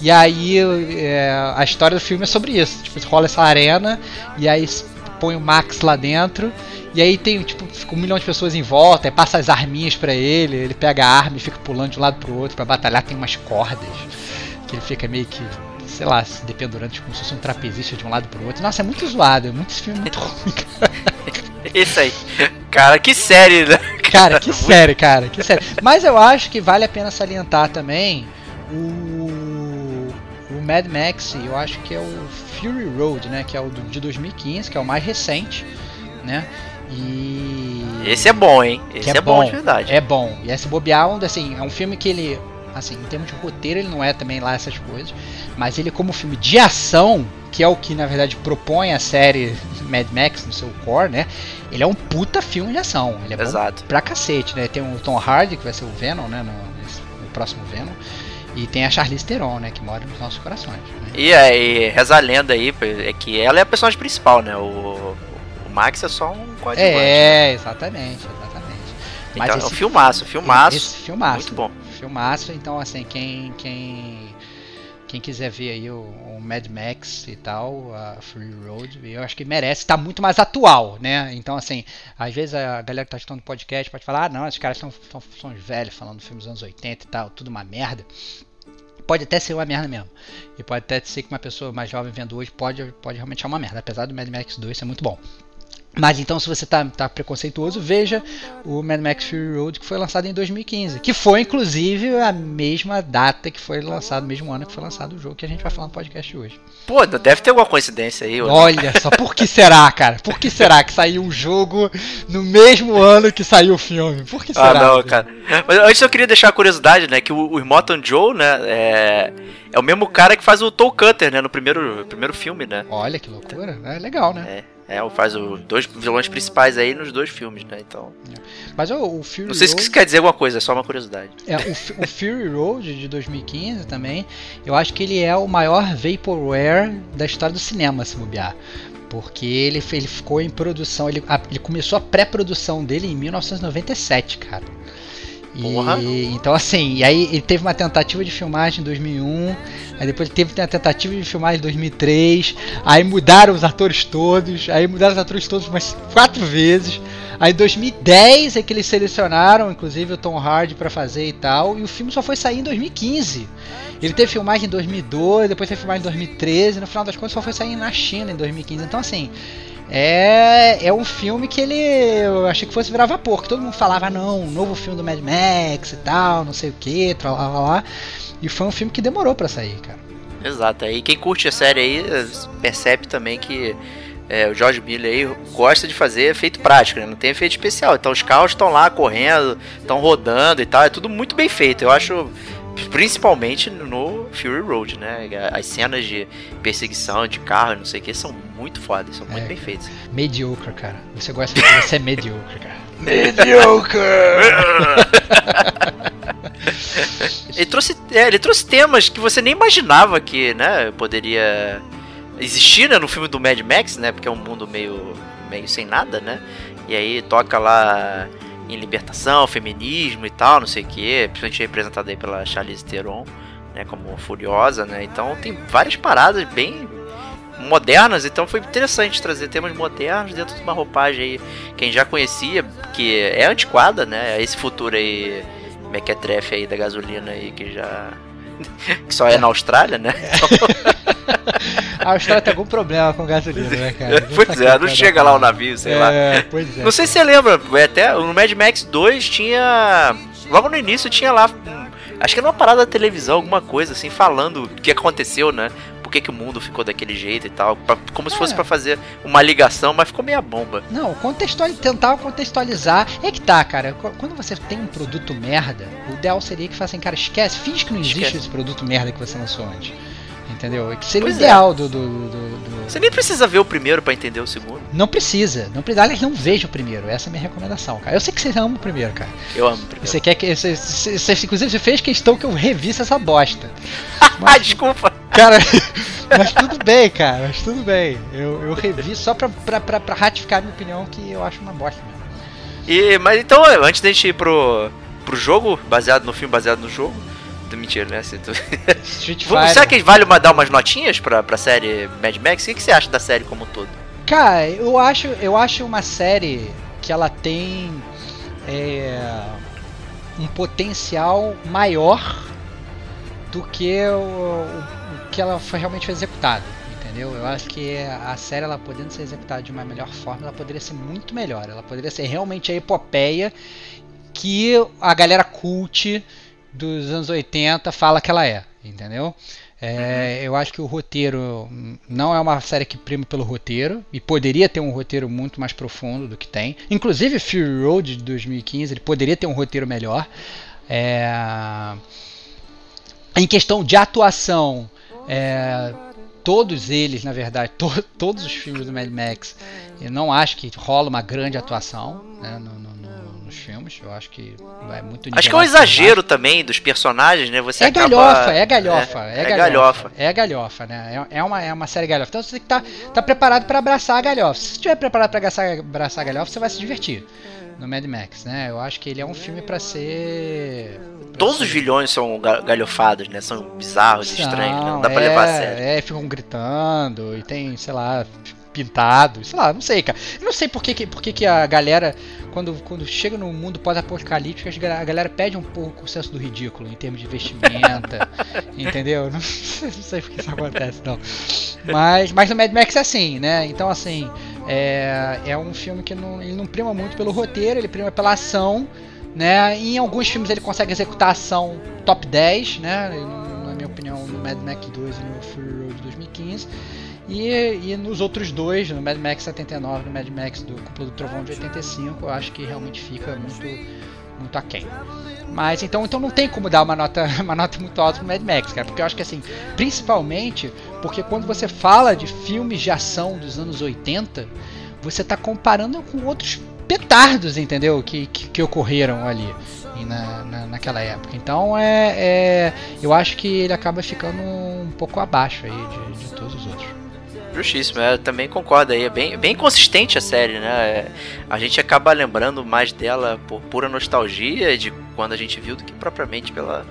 E aí é, a história do filme é sobre isso. Tipo, rola essa arena e aí põe o Max lá dentro. E aí tem, tipo, fica um milhão de pessoas em volta, aí passa as arminhas pra ele, ele pega a arma e fica pulando de um lado pro outro pra batalhar, tem umas cordas. Que ele fica meio que, sei lá, se dependurando, tipo, como se fosse um trapezista de um lado pro outro. Nossa, é muito zoado, é muito filme muito ruim, cara. esse aí. Cara, que série, né? Cara, que sério, cara, que sério. Mas eu acho que vale a pena salientar também o, o Mad Max, eu acho que é o Fury Road, né? Que é o do- de 2015, que é o mais recente, né? E. Esse é bom, hein? Esse que é, bom, de verdade. É bom. E esse bobear, assim, é um filme que ele, assim, em termos de roteiro, ele não é também lá essas coisas, mas ele como filme de ação, que é o que na verdade propõe a série Mad Max no seu core, né? Ele é um puta filme de ação. Ele é bom Exato. pra cacete, né? Tem o Tom Hardy, que vai ser o Venom, né? No, nesse- no próximo Venom. E tem a Charlize Theron, né? Que mora nos nossos corações. Né? E aí, reza a lenda aí, é que ela é a personagem principal, né? O, o Max é só um coadjuvante. né? É, exatamente, exatamente. Então, é um filmaço, filmaço. Esse filmaço. Muito bom. Filmaço, então assim, quem quem quem quiser ver aí o, o Mad Max e tal, a Free Road, eu acho que merece, tá muito mais atual, né? Então assim, às vezes a galera que tá escutando podcast pode falar, ah, não, esses caras são, são, são os velhos falando filmes dos anos 80 e tal, tudo uma merda. Pode até ser uma merda mesmo. E pode até ser que uma pessoa mais jovem vendo hoje pode, pode realmente achar uma merda, apesar do Mad Max 2 ser muito bom. Mas então, se você tá, tá preconceituoso, veja o Mad Max Fury Road que foi lançado em 2015, que foi inclusive a mesma data que foi lançado, mesmo ano que foi lançado o jogo que a gente vai falar no podcast hoje. Pô, deve ter alguma coincidência aí. Olha só, por que será, cara? Por que será que saiu um jogo no mesmo ano que saiu o filme? Por que Ah, será? não, cara. Mas antes eu queria deixar a curiosidade, né? Que o, o Immortan Joe, né? É, é o mesmo cara que faz o Toll Cutter, né? No primeiro, primeiro filme, né? Olha que loucura, é legal, né? É, é, faz os dois vilões principais aí nos dois filmes, né? Então. Mas o, o Fury Não sei se Road... isso quer dizer alguma coisa, é só uma curiosidade. É, o, o Fury Road de 2015 também, eu acho que ele é o maior Vaporware da história do cinema, se bobear. Porque ele, ele ficou em produção, ele, ele começou a pré-produção dele em 1997, cara. E, Porra. então assim, e aí ele teve uma tentativa de filmagem em 2001, aí depois ele teve uma tentativa de filmagem em 2003, aí mudaram os atores todos, aí mudaram os atores todos umas quatro vezes. Aí em 2010 é que eles selecionaram, inclusive, o Tom Hardy pra fazer e tal, e o filme só foi sair em 2015. Ele teve filmagem em 2002, depois teve filmagem em 2013, e no final das contas só foi sair na China em 2015. Então, assim, é, é um filme que ele. Eu achei que fosse virar vapor, que todo mundo falava, "Ah, não, um novo filme do Mad Max e tal, não sei o que, lá, lá, lá. E foi um filme que demorou pra sair, cara. Exato. Aí quem curte a série aí percebe também que é, o George Miller aí gosta de fazer efeito prático, né? Não tem efeito especial. Então os carros estão lá correndo, estão rodando e tal. É tudo muito bem feito. Eu acho Principalmente no Fury Road, né? As cenas de perseguição, de carro, não sei o que, são muito fodas, são muito É. bem feitas. Mediocre, cara. Você gosta de você é mediocre, cara. Ele trouxe, é, ele trouxe temas que você nem imaginava que, né, poderia existir né, no filme do Mad Max, né? Porque é um mundo meio, meio sem nada, né? E aí toca lá em libertação, feminismo e tal, não sei o que, principalmente representado aí pela Charlize Theron, né, como Furiosa, né? Então tem várias paradas bem modernas, então foi interessante trazer temas modernos dentro de uma roupagem aí que a gente já conhecia, que é antiquada, né? Esse futuro aí mequetrefe aí da gasolina aí que já que só é na Austrália, né? A Austrália tem algum problema com gasolina, né, cara? pois é, não chega lá o navio, sei lá. É, pois é. Não sei se você lembra, é até no Mad Max 2 tinha. Logo no início tinha lá. hum, Acho que era uma parada da televisão, alguma coisa assim, falando o que aconteceu, né? Por que, que o mundo ficou daquele jeito e tal. pra- como se fosse É. pra fazer uma ligação, mas ficou meia bomba. Não, contextual, tentar contextualizar. É que tá, cara. qu- Quando você tem um produto merda, o ideal seria que façam, cara, esquece, finge que não existe Esquece. esse produto merda que você lançou antes. Entendeu? Que seria Pois o é. ideal do, do, do- do- Você nem precisa ver o primeiro pra entender o segundo. Não precisa, não precisa. Aliás, não veja o primeiro. Essa é a minha recomendação, cara. Eu sei que você ama o primeiro, cara. Eu amo o primeiro. Você quer que. Você, você, você- inclusive, você fez questão que eu revisse essa bosta. Ah, desculpa! Cara, mas tudo bem, cara. Mas tudo bem. Eu, eu revi só pra, pra, pra, pra ratificar a minha opinião, que eu acho uma bosta mesmo. E, mas então, antes da gente ir pro, pro jogo, baseado no filme, baseado no jogo. Mentira, né? Se tu- Street Fighter. Será que vale uma, dar umas notinhas pra, pra série Mad Max? O que, que você acha da série como um todo? Cara, eu acho, eu acho uma série que ela tem é, um potencial maior do que o, o- que ela foi realmente foi executado, entendeu? Eu acho que a série ela podendo ser executada de uma melhor forma, ela poderia ser muito melhor. Ela poderia ser realmente a epopeia que a galera cult dos anos 80 fala que ela é, entendeu? É, Eu acho que o roteiro não é uma série que prima pelo roteiro e poderia ter um roteiro muito mais profundo do que tem. Inclusive Fury Road de 2015 ele poderia ter um roteiro melhor. É, Em questão de atuação, é, todos eles, na verdade, to- todos os filmes do Mad Max, eu não acho que rola uma grande atuação né, no- no- nos filmes. Eu acho que é muito Acho que é um exagero também dos personagens, né? Você é acaba- galhofa, é galhofa, é, é galhofa, galhofa. É galhofa, né? É, é uma, é uma série galhofa. Então você tem que estar tá, preparado para abraçar a galhofa. Se você estiver preparado para abraçar, abraçar a galhofa, você vai se divertir no Mad Max, né? Eu acho que ele é um filme para ser. pra Todos ser- os vilões são ga- galhofados, né? São bizarros, São, estranhos, né? Não dá pra é, levar a sério. É, ficam gritando e tem, sei lá, pintado, sei lá, não sei, cara. Eu não sei por que- por que, que a galera, quando, quando chega no mundo pós-apocalíptico, a galera pede um pouco o senso do ridículo em termos de vestimenta, entendeu? Não, sei- não sei por que isso acontece, não. Mas, mas no Mad Max é assim, né? Então, assim, é, é um filme que não, ele não prima muito pelo roteiro, ele prima pela ação, né? E em alguns filmes ele consegue executar ação top 10, né? Na minha opinião, no Mad Max 2 e no Fury Road de 2015. E, e nos outros dois, no Mad Max 79 e no Mad Max do Cúpula do Trovão de 85, eu acho que realmente fica muito, muito aquém. Mas então, então não tem como dar uma nota, uma nota muito alta pro Mad Max, cara, porque eu acho que assim, principalmente porque quando você fala de filmes de ação dos anos 80, você está comparando com outros petardos, entendeu? Que, que, que ocorreram ali na, na, naquela época. Então é, é, eu acho que ele acaba ficando um pouco abaixo aí de, de todos os outros. Justíssimo, eu também concordo aí. É bem, bem consistente a série, né? É, a gente acaba lembrando mais dela por pura nostalgia de quando a gente viu do que propriamente pela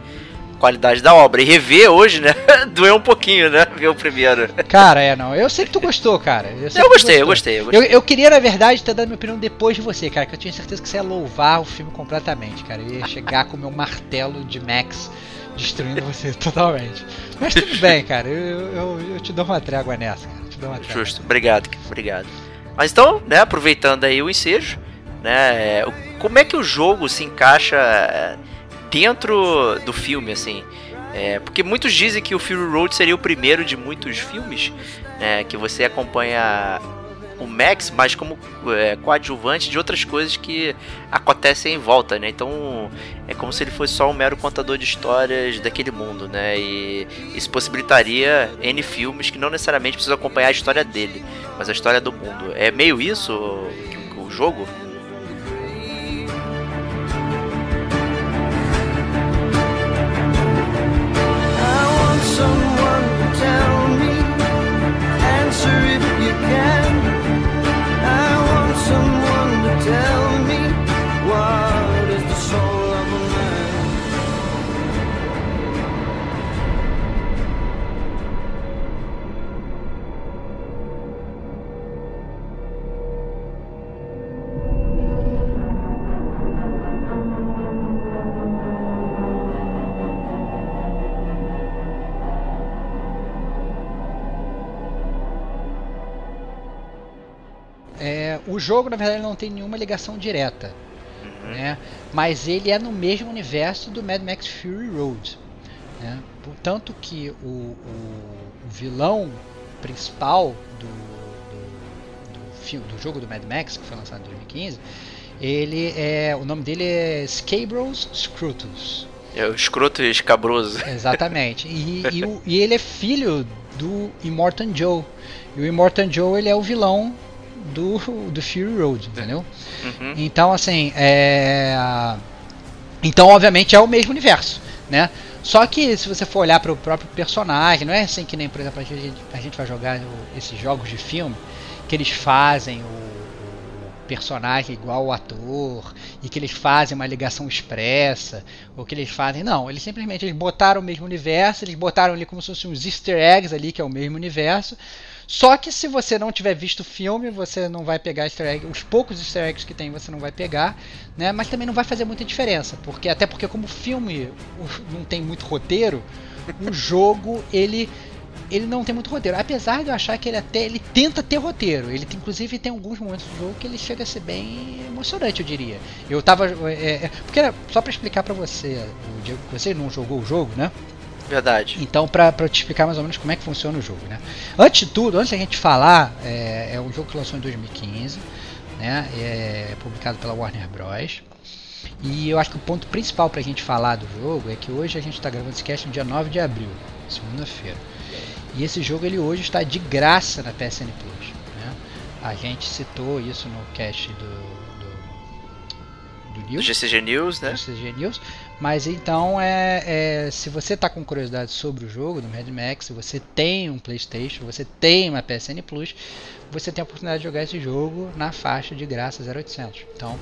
qualidade da obra. E rever hoje, né? Doeu um pouquinho, né? Ver o primeiro. Cara, é não. Eu sei que tu gostou, cara. Eu, Eu gostei, eu gostei, eu gostei. Eu, eu queria, na verdade, ter dado minha opinião depois de você, cara, que eu tinha certeza que você ia louvar o filme completamente, cara. Eu ia chegar com o meu martelo de Max destruindo você totalmente. Mas tudo bem, cara. Eu, eu- eu te dou uma trégua nessa, cara. Trégua. Justo, obrigado, obrigado. Mas então, né, aproveitando aí o ensejo, né, o- como é que o jogo se encaixa é, dentro do filme, assim? É, porque muitos dizem que o Fury Road seria o primeiro de muitos filmes, né, que você acompanha o Max, mas como é, coadjuvante de outras coisas que acontecem em volta, né? Então é como se ele fosse só um mero contador de histórias daquele mundo, né? E isso possibilitaria N filmes que não necessariamente precisam acompanhar a história dele, mas a história do mundo. É meio isso o, jogo? O jogo, na verdade, não tem nenhuma ligação direta. Uhum. Né? Mas ele é no mesmo universo do Mad Max Fury Road. Né? Portanto que o, o, o vilão principal do, do, do, filme, do jogo do Mad Max, que foi lançado em 2015, ele é, o nome dele é Scabros Scrutus. É o escroto escabroso. Exatamente. E, e, o, e, ele é filho do Immortan Joe. E o Immortan Joe ele é o vilão do, do Fury Road, entendeu? Uhum. Então, assim, é... Então, obviamente, é o mesmo universo, né? Só que se você for olhar para o próprio personagem, não é assim que nem, por exemplo, a gente, a gente vai jogar esses jogos de filme, que eles fazem o, o personagem igual o ator, e que eles fazem uma ligação expressa, ou que eles fazem. Não, eles simplesmente eles botaram o mesmo universo, eles botaram ali como se fossem uns easter eggs ali, que é o mesmo universo, só que se você não tiver visto o filme, você não vai pegar easter egg, os poucos easter eggs que tem você não vai pegar, né? Mas também não vai fazer muita diferença, porque até porque como o filme não tem muito roteiro, o jogo ele ele não tem muito roteiro. Apesar de eu achar que ele até ele tenta ter roteiro. Ele inclusive tem alguns momentos do jogo que ele chega a ser bem emocionante, eu diria. Eu tava é, é, porque era, só para explicar para você, o Diego, você não jogou o jogo, né? Verdade. Então, para te explicar mais ou menos como é que funciona o jogo, né? Antes de tudo, antes da gente falar, é, é um jogo que lançou em 2015, né? É publicado pela Warner Bros. E eu acho que o ponto principal para a gente falar do jogo é que hoje a gente está gravando esse cast no dia 9 de abril, segunda-feira. E esse jogo ele hoje está de graça na PSN Plus. Né? A gente citou isso no cast do, do News. Do GCG News, né? GCG News. Mas então, é, é, se você está com curiosidade sobre o jogo do Mad Max, se você tem um PlayStation, você tem uma PSN Plus, você tem a oportunidade de jogar esse jogo na faixa de graça 0800. Então,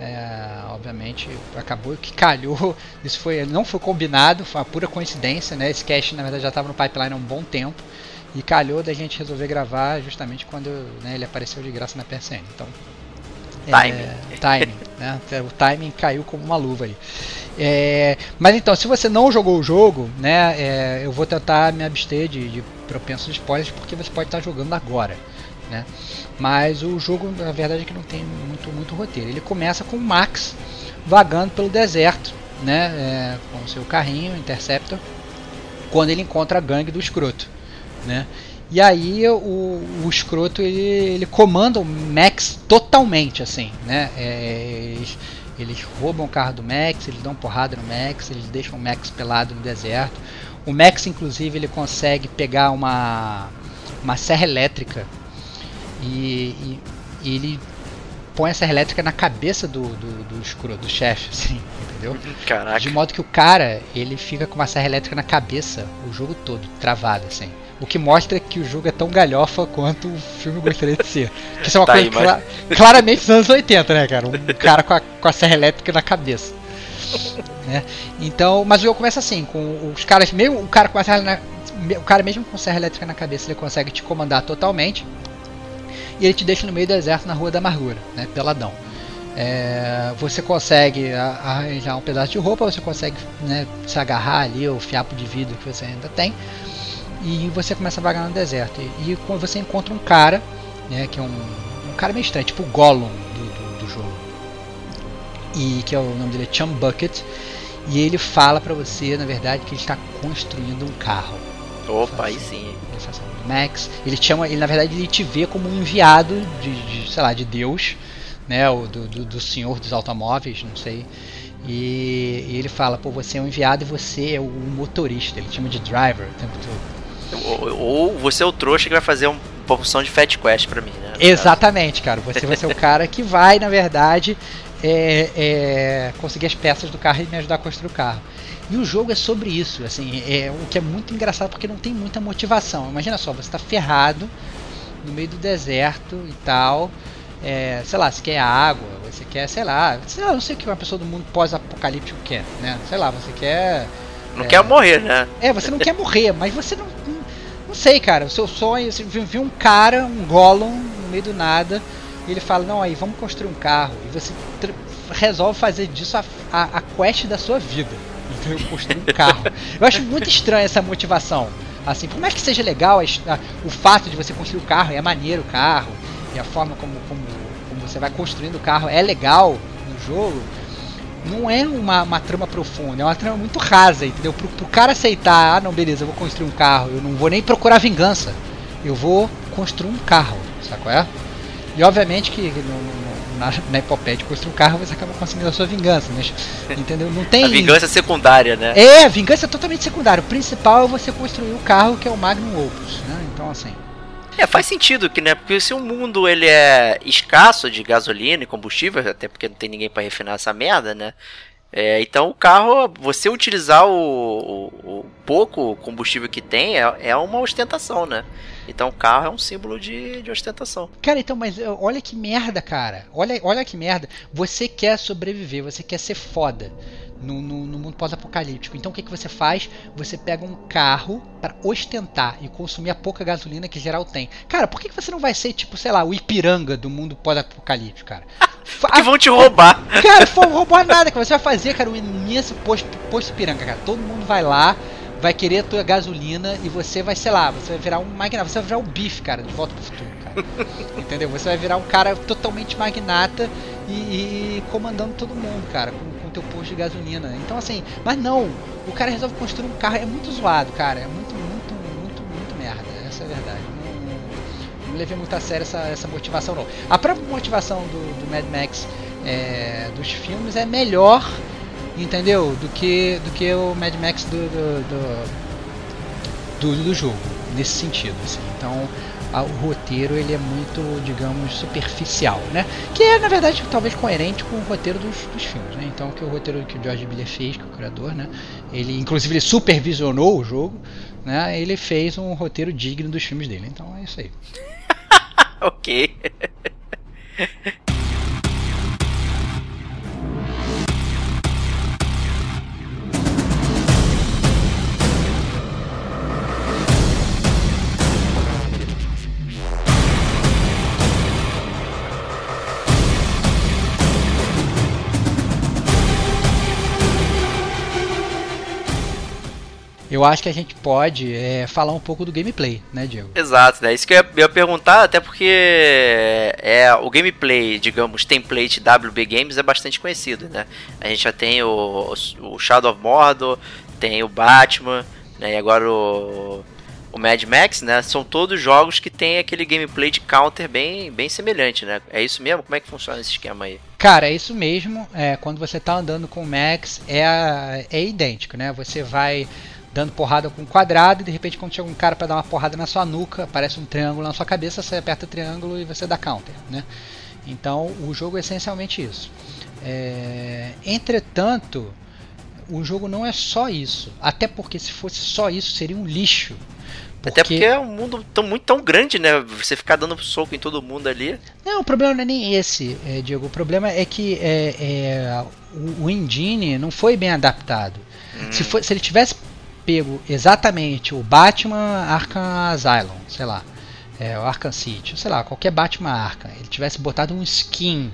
é, obviamente, acabou que calhou. Isso foi, não foi combinado, foi uma pura coincidência, né? Esse cast na verdade já estava no pipeline há um bom tempo e calhou da gente resolver gravar justamente quando né, ele apareceu de graça na PSN. Então, Timing. É, timing, né? O timing caiu como uma luva ali. É, mas então, se você não jogou o jogo, né, é, eu vou tentar me abster de, de propensos spoilers porque você pode estar jogando agora, né? Mas o jogo, na verdade, é que não tem muito, muito roteiro. Ele começa com o Max vagando pelo deserto, né, é, com seu carrinho Interceptor, quando ele encontra a gangue do escroto, né? E aí o, o escroto ele, ele comanda o Max totalmente, assim, né? É, eles, roubam o carro do Max, eles dão porrada no Max, eles deixam o Max pelado no deserto. O Max, inclusive, ele consegue pegar uma, uma serra elétrica e, e, e ele põe a serra elétrica na cabeça do, do, do escroto, do chefe, assim, entendeu? Caraca. De modo que o cara, ele fica com uma serra elétrica na cabeça o jogo todo, travado, assim. O que mostra que o jogo é tão galhofa quanto o filme gostaria de ser. Que isso é uma tá coisa aí, mas... claramente dos anos 80, né, cara? Um cara com a, com a serra elétrica na cabeça. né? Então, mas o jogo começa assim, com os caras, mesmo o cara com a serra na, o cara mesmo com serra elétrica na cabeça, ele consegue te comandar totalmente. E ele te deixa no meio do deserto na Rua da Amargura, né, peladão. É, você consegue arranjar um pedaço de roupa, você consegue né, se agarrar ali, o fiapo de vidro que você ainda tem e você começa a vagar no deserto. E, e você encontra um cara, né, que é um, um cara meio estranho, tipo o Gollum do, do, do, jogo. E que é o nome dele é Chum Bucket. E ele fala para você, na verdade, que ele está construindo um carro. Opa, aí sim. Ele faz Max. Ele chama, ele na verdade ele te vê como um enviado de, de sei lá, de Deus, né, o do, do, do senhor dos automóveis, não sei. E, e ele fala, pô, você é um enviado e você é o motorista. Ele chama de driver o tempo todo. Ou, ou você é o trouxa que vai fazer uma porção de Fat Quest pra mim, né? Exatamente, cara. Você vai ser o cara que vai, na verdade, é, é, conseguir as peças do carro e me ajudar a construir o carro. E o jogo é sobre isso, assim, é o que é muito engraçado porque não tem muita motivação. Imagina só, você está ferrado no meio do deserto e tal. É, sei lá, você quer água, você quer, sei lá, sei lá, não sei o que uma pessoa do mundo pós-apocalíptico quer, né? Sei lá, você quer. Não é, quer morrer, né? É, você não quer morrer, mas você não. Não, sei, cara. O seu sonho, você viu um cara, um Gollum, no meio do nada, e ele fala: Não, aí vamos construir um carro. E você resolve fazer disso a, a, a quest da sua vida eu construir um carro. Eu acho muito estranho essa motivação. Assim, por mais que seja legal a, o fato de você construir o carro, é maneiro o carro, e a forma como, como, como você vai construindo o carro é legal no jogo, não é uma, uma trama profunda, é uma trama muito rasa, entendeu? Pro, pro cara aceitar, ah não, beleza, eu vou construir um carro, eu não vou nem procurar vingança, eu vou construir um carro, sabe qual é? E obviamente que na, na epopeia de construir um carro, você acaba conseguindo a sua vingança, mas, entendeu? Não tem... A vingança secundária, né? É, a vingança é totalmente secundária. O principal é você construir o carro, que é o Magnum Opus, né? Então, assim... É, faz sentido que, né? Porque se o mundo ele é escasso de gasolina e combustível, até porque não tem ninguém para refinar essa merda, né? É, então o carro, você utilizar o, o, o, pouco combustível que tem é, é uma ostentação, né? Então o carro é um símbolo de, de ostentação. Cara, então, mas olha que merda, cara. Olha, olha que merda. Você quer sobreviver, você quer ser foda no, no, no mundo pós-apocalíptico. Então o que, que você faz? Você pega um carro para ostentar e consumir a pouca gasolina que geral tem. Cara, por que, que você não vai ser, tipo, sei lá, o Ipiranga do mundo pós-apocalíptico, cara? que vão te roubar. Cara, não roubar nada, que você vai fazer, cara, um imenso posto, posto Ipiranga, cara. Todo mundo vai lá, vai querer a tua gasolina e você vai, sei lá, você vai virar um magnata, você vai virar o um bife, cara, de volta pro futuro, cara. Entendeu? Você vai virar um cara totalmente magnata e, e comandando todo mundo, cara, com teu posto de gasolina. Então assim, mas não, o cara resolve construir um carro, é muito zoado, cara, é muito, muito, muito, muito merda, essa é a verdade. Não, não levei muito a sério essa, essa motivação não. A própria motivação do, do Mad Max é, dos filmes é melhor entendeu? Do que, do que o Mad Max do, do, do, do, do jogo, nesse sentido. Assim. Então, o roteiro ele é muito, digamos, superficial, né? Que é, na verdade, talvez coerente com o roteiro dos, dos filmes, né? Então, que o roteiro que o George Miller fez, que é o criador, né? Ele, inclusive, ele supervisionou o jogo, né? Ele fez um roteiro digno dos filmes dele. Então, é isso aí. ok. eu acho que a gente pode é, falar um pouco do gameplay, né, Diego? Exato, é né? isso que eu ia, ia, perguntar, até porque é, o gameplay, digamos, template WB Games é bastante conhecido, né? A gente já tem o, o Shadow of Mordor, tem o Batman, né? E agora o, o Mad Max, né? São todos jogos que tem aquele gameplay de counter bem, bem semelhante, né? É isso mesmo? Como é que funciona esse esquema aí? Cara, é isso mesmo. É, quando você está andando com o Max, é, é idêntico, né? Você vai dando porrada com um quadrado e de repente quando chega um cara para dar uma porrada na sua nuca, aparece um triângulo na sua cabeça, você aperta o triângulo e você dá counter, né? Então o jogo é essencialmente isso. É... Entretanto, o jogo não é só isso. Até porque se fosse só isso seria um lixo. Porque... Até porque é um mundo tão, muito tão grande, né? Você ficar dando soco em todo mundo ali. Não, o problema não é nem esse, é, Diego. O problema é que é, é, o, o engine não foi bem adaptado. Hum. Se, for, se ele tivesse pego exatamente o Batman Arkham Asylum, sei lá, é, o Arkham City, sei lá, qualquer Batman Arkham, ele tivesse botado um skin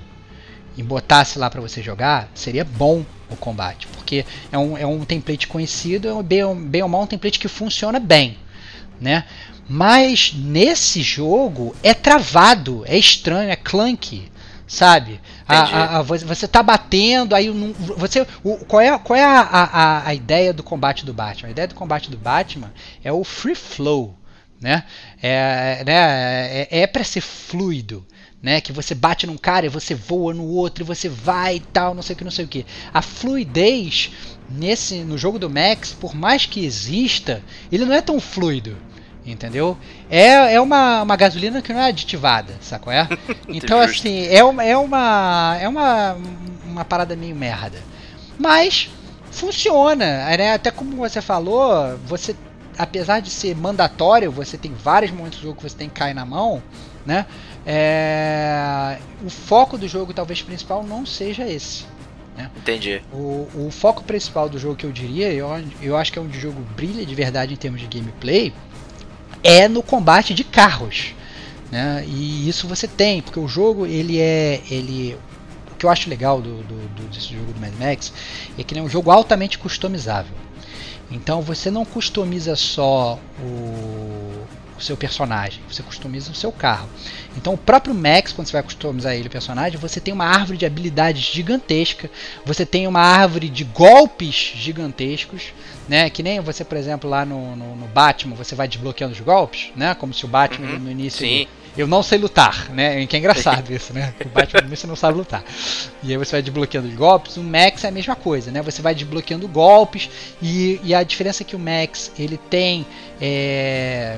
e botasse lá para você jogar, seria bom o combate, porque é um, é um template conhecido, é um, bem, bem ou mal um template que funciona bem, né? Mas nesse jogo é travado, é estranho, é clunky, sabe? A, a- a- você, tá batendo, aí não- você. o- qual é, qual é a, a, a ideia do combate do Batman? A ideia do combate do Batman é o free flow, né? É, né, é, é para ser fluido. Né, que você bate num cara e você voa no outro e você vai e tal, não sei o que, não sei o que. A fluidez nesse no jogo do Max, por mais que exista, ele não é tão fluido. Entendeu? É, é uma, uma gasolina que não é aditivada, sacou? É? Então, assim, é uma, é uma. É uma, uma parada meio merda. Mas funciona. Né? Até como você falou, você. Apesar de ser mandatório, você tem vários momentos do jogo que você tem que cair na mão, né? É, o foco do jogo, talvez principal, não seja esse. Entendi. O, o foco principal do jogo que eu diria, eu, eu acho que é onde o jogo brilha de verdade em termos de gameplay, é no combate de carros. Né? E isso você tem, porque o jogo ele é. Ele, o que eu acho legal do, do, do- desse jogo do Mad Max é que ele é um jogo altamente customizável. Então você não customiza só o, o seu personagem, você customiza o seu carro. Então o próprio Max, quando você vai customizar ele, o personagem, você tem uma árvore de habilidades gigantesca, você tem uma árvore de golpes gigantescos, né? Que nem você, por exemplo, lá no, no, no Batman, você vai desbloqueando os golpes, né? Como se o Batman Uhum, no início sim. eu não sei lutar, né? Que é engraçado isso, né? O Batman no início não sabe lutar. E aí você vai desbloqueando os golpes. O Max é a mesma coisa, né? Você vai desbloqueando golpes e, e a diferença é que o Max ele tem é,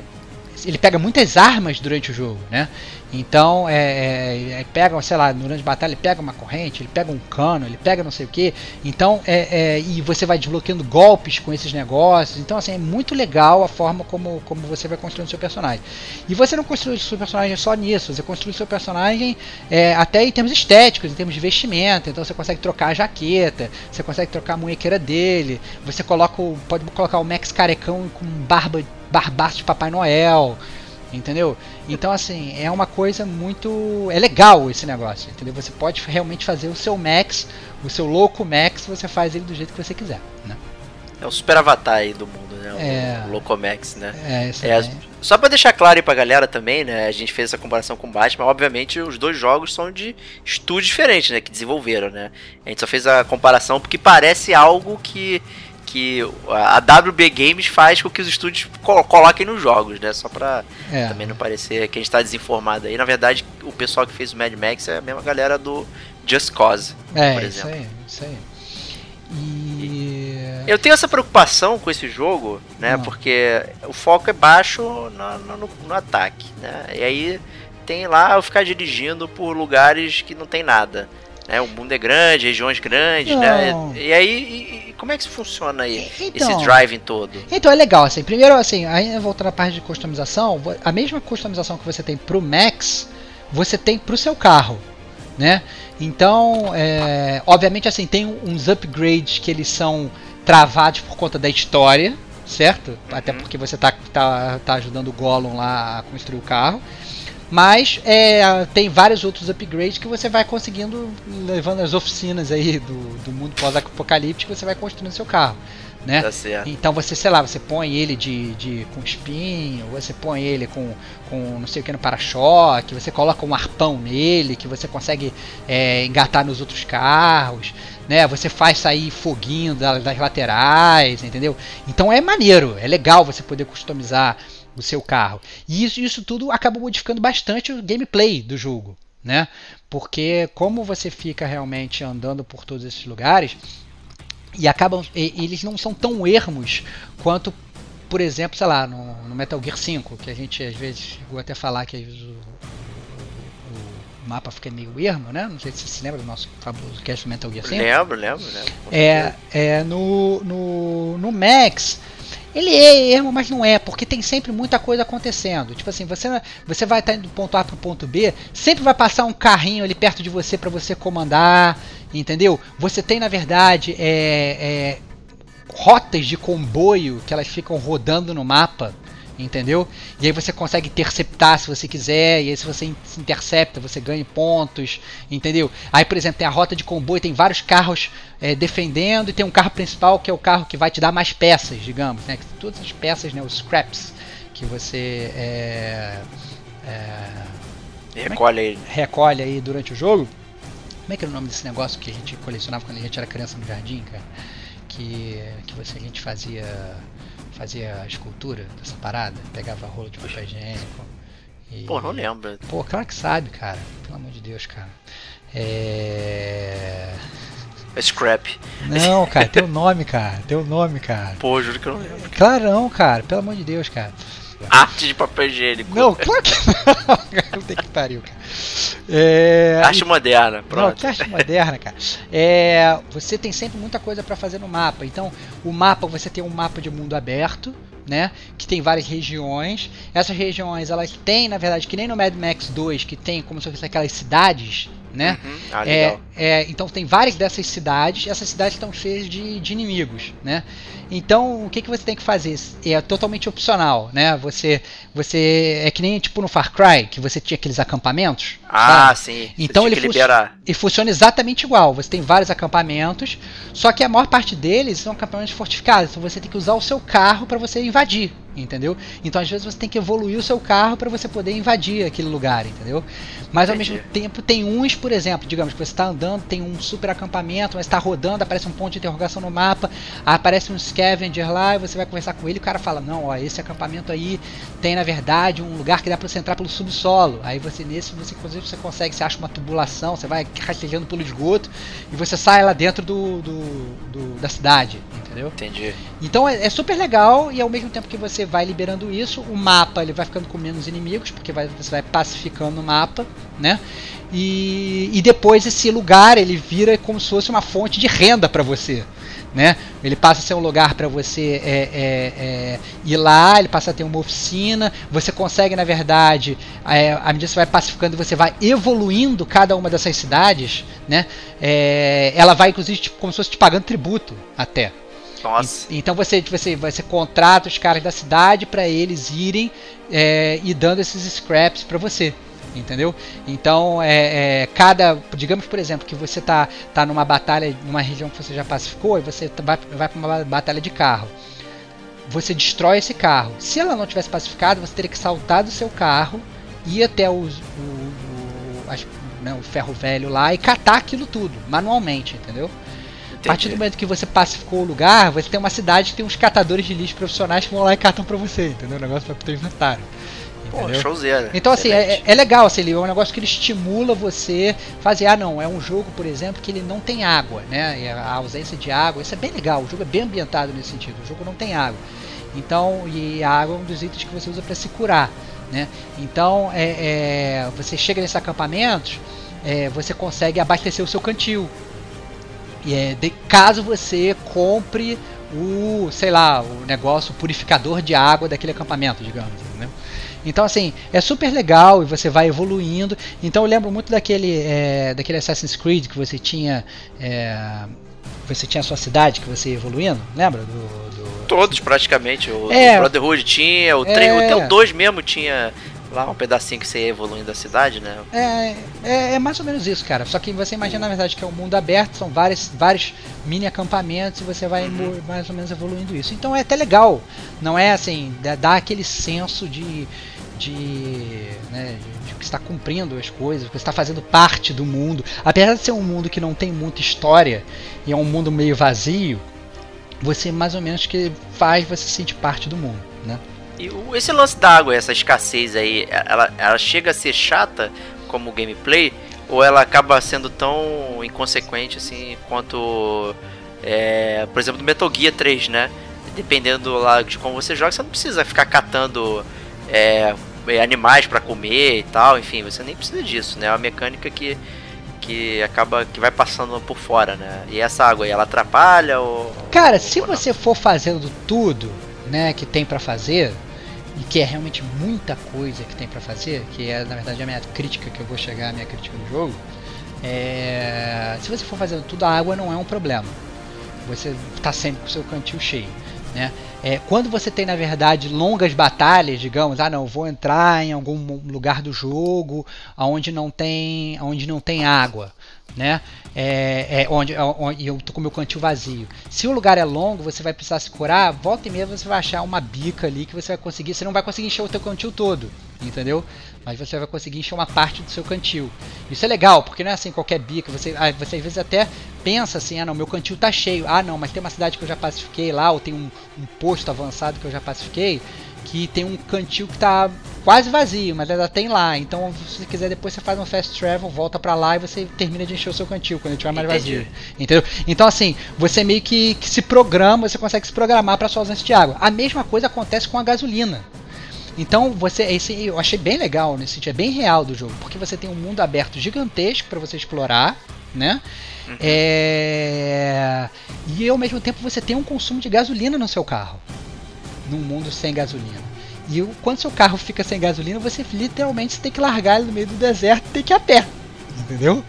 ele pega muitas armas durante o jogo, né? Então, é, é, é, pega, sei lá, durante a batalha ele pega uma corrente, ele pega um cano, ele pega não sei o que. Então, é, é, e você vai desbloqueando golpes com esses negócios. Então, assim, é muito legal a forma como, como você vai construindo seu personagem. E você não construi seu personagem só nisso, você construi seu personagem é, até em termos estéticos, em termos de vestimenta. Então, você consegue trocar a jaqueta, você consegue trocar a munhequeira dele, você coloca o, pode colocar o Max carecão com barba, barbaço de Papai Noel. Entendeu? Então, assim, é uma coisa muito. É legal esse negócio, entendeu? Você pode realmente fazer o seu Max, o seu louco Max, você faz ele do jeito que você quiser, né? É o super avatar aí do mundo, né? O, É. o Locomax, né? É, isso É. Só pra deixar claro aí pra galera também, né? A gente fez essa comparação com o Batman. Obviamente, os dois jogos são de estúdios diferentes, né? Que desenvolveram, né? A gente só fez a comparação porque parece algo que, que a WB Games faz com que os estúdios co- coloquem nos jogos, né? Só pra É. também não parecer que a gente tá desinformado aí. Na verdade, o pessoal que fez o Mad Max é a mesma galera do Just Cause, É, por isso exemplo. aí, isso aí. E. Eu tenho essa preocupação com esse jogo, né? Ah. Porque o foco é baixo no, no- no- no ataque, né? E aí tem lá eu ficar dirigindo por lugares que não tem nada. Né? O mundo é grande, regiões grandes, né? Não. E aí, e- como é que isso funciona aí? Então, esse driving todo? Então é legal, assim, primeiro assim, aí voltando à parte de customização, a mesma customização que você tem pro Max, você tem pro seu carro, né? Então, é, obviamente assim, tem uns upgrades que eles são travados por conta da história, certo? Até Uhum. porque você tá, tá, tá ajudando o Gollum lá a construir o carro. Mas é, tem vários outros upgrades que você vai conseguindo levando as oficinas aí do, do mundo pós-apocalíptico, você vai construindo seu carro, né? Tá. Então você, sei lá, você põe ele de, de com espinho, você põe ele com, com não sei o que no para-choque, você coloca um arpão nele que você consegue é, engatar nos outros carros, né? Você faz sair foguinho da- das laterais, entendeu? Então é maneiro, é legal você poder customizar o seu carro. E isso, isso tudo acaba modificando bastante o gameplay do jogo, né? Porque como você fica realmente andando por todos esses lugares, e acabam e- eles não são tão ermos quanto por exemplo sei lá no, no Metal Gear 5 que a gente às vezes chegou até falar que o, o- mapa fica meio ermo né não sei se você se lembra do nosso fabuloso cast do Metal Gear 5 Lembro, lembro, lembro. é, é no, no, no Max ele é ermo, mas não é, porque tem sempre muita coisa acontecendo. Tipo assim, você, você vai estar indo do ponto A para o ponto B, sempre vai passar um carrinho ali perto de você para você comandar, entendeu? Você tem, na verdade, é, é, rotas de comboio que elas ficam rodando no mapa, entendeu? E aí você consegue interceptar se você quiser, e aí se você se intercepta, você ganha pontos, entendeu? Aí, por exemplo, tem a rota de comboio, tem vários carros é, defendendo, e tem um carro principal que é o carro que vai te dar mais peças, digamos, né? Que Todas as peças, né, os scraps, que você é, é, Recolhe aí. recolhe aí durante o jogo. Como é que era o nome desse negócio que a gente colecionava quando a gente era criança no jardim, cara? Que, que você, a gente fazia fazia a escultura dessa parada, pegava rolo de papel higiênico. E... Pô, não lembro. Pô, claro que sabe, cara. Pelo amor de Deus, cara. É. Scrap. Não, cara, teu nome, cara. Teu nome, cara. Pô, juro que eu não lembro. Claro não, cara. Pelo amor de Deus, cara. Arte de papel higiênico. Não, claro que não. Puta que pariu, cara. É... Arte moderna, Não, pronto. que arte moderna, cara. É, você tem sempre muita coisa pra fazer no mapa. Então, o mapa, você tem um mapa de mundo aberto, né? Que tem várias regiões. Essas regiões, elas têm, na verdade, que nem no Mad Max 2, que tem como se fossem aquelas cidades, né? Uhum. Ah, É, é, então tem várias dessas cidades, essas cidades estão cheias de, de inimigos, né? Então o que, que você tem que fazer? É totalmente opcional, né? Você, você é que nem tipo no Far Cry, que você tinha aqueles acampamentos. Ah, sabe? sim. Você Então ele liberar. E funciona exatamente igual. Você tem vários acampamentos, só que a maior parte deles são acampamentos fortificados. Então você tem que usar o seu carro para você invadir, entendeu? Então às vezes você tem que evoluir o seu carro para você poder invadir aquele lugar, entendeu? Mas ao Entendi. mesmo tempo tem uns, por exemplo, digamos que você está andando, tem um super acampamento, mas está rodando, aparece um ponto de interrogação no mapa, aparece um scavenger lá e você vai conversar com ele e o cara fala: Não, ó, esse acampamento aí tem na verdade um lugar que dá para você entrar pelo subsolo. Aí você nesse você inclusive você consegue, você acha uma tubulação, você vai rastejando pelo esgoto e você sai lá dentro do, do- do- da cidade, entendeu? Entendi. Então é, é super legal e ao mesmo tempo que você vai liberando isso, o mapa ele vai ficando com menos inimigos, porque vai- você vai pacificando o mapa, né? E, e depois esse lugar ele vira como se fosse uma fonte de renda para você. Né? Ele passa a ser um lugar para você é, é, é, ir lá, ele passa a ter uma oficina, você consegue, na verdade, é, à medida que você vai pacificando, você vai evoluindo cada uma dessas cidades, né? É, ela vai, inclusive, tipo, como se fosse te pagando tributo até. Nossa. En- Então você, você, você contrata os caras da cidade para eles irem é, e dando esses scraps para você. Entendeu? Então, é, é, cada. Digamos, por exemplo, que você tá, tá numa batalha, numa região que você já pacificou, e você tá- vai, vai para uma batalha de carro. Você destrói esse carro. Se ela não tivesse pacificado, você teria que saltar do seu carro, ir até os- o, o, as- né, o ferro velho lá e catar aquilo tudo, manualmente, entendeu? A partir do Entendi. momento que você pacificou o lugar, você tem uma cidade que tem uns catadores de lixo profissionais que vão lá e catam pra você, entendeu? O negócio vai pro teu inventário. Pô, showzeira. Então, assim, é, Excelente. é legal, assim, ele é um negócio que ele estimula você fazer. Ah, não, é um jogo, por exemplo, que ele não tem água, né? E a ausência de água, isso é bem legal. O jogo é bem ambientado nesse sentido. O jogo não tem água. Então, e a água é um dos itens que você usa para se curar, né? Então, é, é, você chega nesses acampamentos, é, você consegue abastecer o seu cantil. É, de- caso você compre o, sei lá, o negócio o purificador de água daquele acampamento, digamos, né? Então assim, é super legal e você vai evoluindo. Então eu lembro muito daquele, é, daquele Assassin's Creed que você tinha, é, você tinha a sua cidade que você ia evoluindo, lembra do, do- Todos praticamente. O, É. o Brotherhood tinha, o É. 3, até o 2 mesmo tinha lá um pedacinho que você ia evoluindo a cidade, né? É, é, é mais ou menos isso, cara. Só que você imagina na verdade que é um mundo aberto, são vários, vários mini acampamentos e você vai mo- mais ou menos evoluindo isso. Então é até legal, não é assim, dá, aquele senso de. de, né, de que está cumprindo as coisas, que está fazendo parte do mundo. Apesar de ser um mundo que não tem muita história e é um mundo meio vazio, você mais ou menos que faz você sentir parte do mundo? E o- esse lance da água, essa escassez aí, ela, ela chega a ser chata como gameplay? Ou ela acaba sendo tão inconsequente assim quanto, é, por exemplo, do Metal Gear 3, né? Dependendo lá de como você joga, você não precisa ficar catando é, é, animais pra comer e tal, enfim, você nem precisa disso, né? É uma mecânica que, que acaba que vai passando por fora, né? E essa água aí, ela atrapalha ou. Cara, ou se não? você for fazendo tudo, né, que tem pra fazer, e que é realmente muita coisa que tem pra fazer, que é na verdade a minha crítica que eu vou chegar, a minha crítica do jogo, é, se você for fazendo tudo, a água não é um problema. Você tá sempre com o seu cantil cheio, né? É, quando você tem na verdade longas batalhas, digamos, ah não, vou entrar em algum lugar do jogo onde não tem, onde não tem água, né? É, é, onde, onde eu tô com meu cantil vazio. Se o lugar é longo, você vai precisar se curar, volta e meia você vai achar uma bica ali que você vai conseguir, você não vai conseguir encher o teu cantil todo, entendeu? Mas você vai conseguir encher uma parte do seu cantil. Isso é legal, porque não é assim qualquer bico. Você, ah, você às vezes até pensa assim, ah não, meu cantil tá cheio. Ah não, mas tem uma cidade que eu já pacifiquei lá, ou tem um, um posto avançado que eu já pacifiquei, que tem um cantil que tá quase vazio, mas ainda tem lá. Então, se você quiser, depois você faz um fast travel, volta para lá e você termina de encher o seu cantil quando ele estiver mais Entendi. vazio. Entendeu? Então, assim, você meio que, que se programa, você consegue se programar para sua ausência de água. A mesma coisa acontece com a gasolina. Então, você, esse eu achei bem legal nesse sentido, é bem real do jogo, porque você tem um mundo aberto gigantesco para você explorar, né? É... E ao mesmo tempo você tem um consumo de gasolina no seu carro, num mundo sem gasolina. E o- quando seu carro fica sem gasolina, você literalmente tem que largar ele no meio do deserto e tem que ir a pé, entendeu?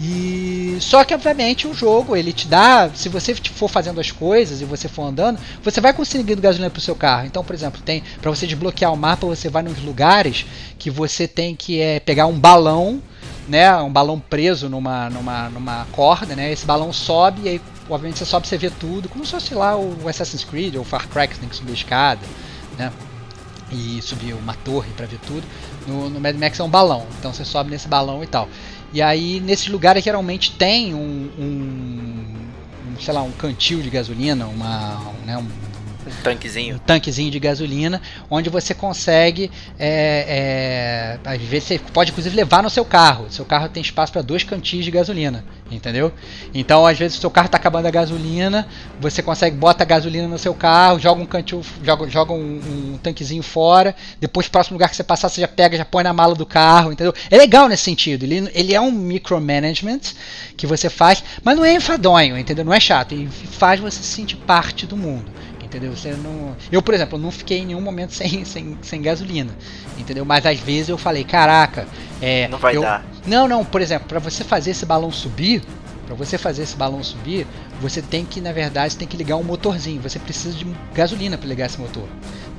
E só que obviamente o jogo ele te dá, se você for fazendo as coisas e você for andando, você vai conseguindo gasolina pro seu carro. Então, por exemplo, tem para você desbloquear o mapa, você vai nos lugares que você tem que é, pegar um balão, né, um balão preso numa, numa, numa corda, né? Esse balão sobe e aí, obviamente, você sobe, você vê tudo, como se fosse lá o Assassin's Creed ou Far Cry, que você tem que subir a escada, né? E subir uma torre para ver tudo. No, no Mad Max é um balão, então você sobe nesse balão e tal. E aí nesses lugares geralmente tem um, um, um, sei lá, um cantil de gasolina, uma, um, né, um, Um tanquezinho. um tanquezinho de gasolina, onde você consegue, é, é, às vezes você pode inclusive levar no seu carro. Seu carro tem espaço para dois cantis de gasolina, entendeu? Então às vezes o seu carro está acabando a gasolina, você consegue bota a gasolina no seu carro, joga um cantil, joga, joga um, um tanquezinho fora, depois próximo lugar que você passar você já pega, já põe na mala do carro, entendeu? É legal nesse sentido. Ele, ele é um micromanagement que você faz, mas não é enfadonho, entendeu? Não é chato, e faz você se sentir parte do mundo entendeu? Você não... Eu, por exemplo, não fiquei em nenhum momento sem, sem, sem gasolina, entendeu? Mas às vezes eu falei, caraca, é, Não vai eu... dar. Não, não, por exemplo, para você fazer esse balão subir, para você fazer esse balão subir, você tem que, na verdade, você tem que ligar um motorzinho. Você precisa de gasolina para ligar esse motor.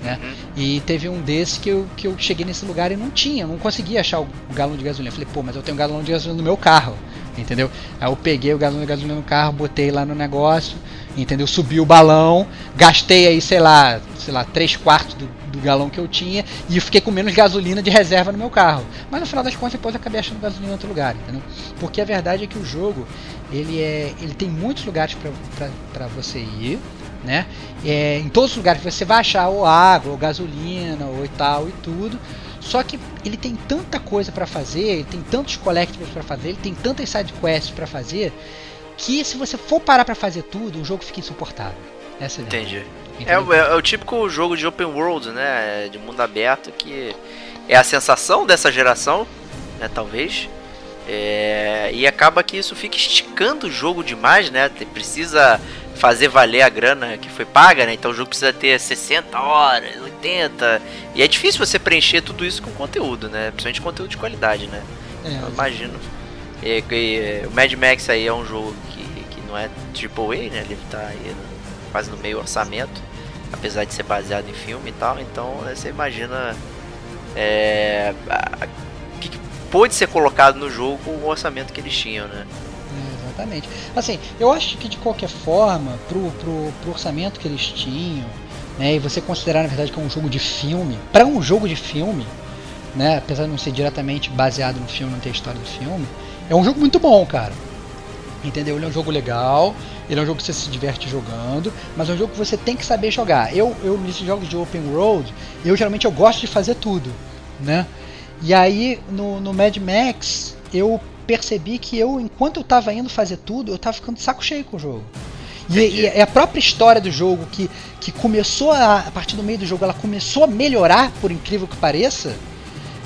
Né? Uhum. E teve um desses que eu, que eu cheguei nesse lugar e não tinha, não conseguia achar o galão de gasolina. Eu falei, pô, mas eu tenho um galão de gasolina no meu carro, entendeu? Aí eu peguei o galão de gasolina no carro, botei lá no negócio, entendeu? Subi o balão, gastei aí, sei lá, sei lá, 3 quartos do, do galão que eu tinha e fiquei com menos gasolina de reserva no meu carro. Mas no final das contas depois eu acabei achando gasolina em outro lugar, entendeu? Porque a verdade é que o jogo, ele é, ele tem muitos lugares para você ir, né? É, em todos os lugares você vai achar ou água, ou gasolina, ou tal e tudo. Só que ele tem tanta coisa para fazer, ele tem tantos collectibles para fazer, ele tem tantas side quests para fazer, que se você for parar para fazer tudo, o jogo fica insuportável. Essa é. Entendi. É, é o típico jogo de open world, né? De mundo aberto, que é a sensação dessa geração, né? Talvez. É, e acaba que isso fica esticando o jogo demais, né? Precisa fazer valer a grana que foi paga, né? Então o jogo precisa ter 60 horas, 80. E é difícil você preencher tudo isso com conteúdo, né? Principalmente conteúdo de qualidade, né? É, Eu imagino. E, e, o Mad Max aí é um jogo que, que não é AAA, né? Ele tá aí no- quase no meio orçamento, apesar de ser baseado em filme e tal. Então né, você imagina é, o que, que pôde ser colocado no jogo com o orçamento que eles tinham, né? É, exatamente. Assim, eu acho que de qualquer forma, pro, pro, pro orçamento que eles tinham, né, e você considerar na verdade que é um jogo de filme, para um jogo de filme, né, apesar de não ser diretamente baseado no filme, não ter a história do filme, é um jogo muito bom, cara. Entendeu? Ele é um jogo legal, ele é um jogo que você se diverte jogando, mas é um jogo que você tem que saber jogar. Eu, eu nesses jogos de open world, eu geralmente eu gosto de fazer tudo, né? E aí no, no Mad Max eu percebi que eu, enquanto eu tava indo fazer tudo, eu tava ficando de saco cheio com o jogo. E, é a própria história do jogo que, que começou a, a partir do meio do jogo, ela começou a melhorar, por incrível que pareça.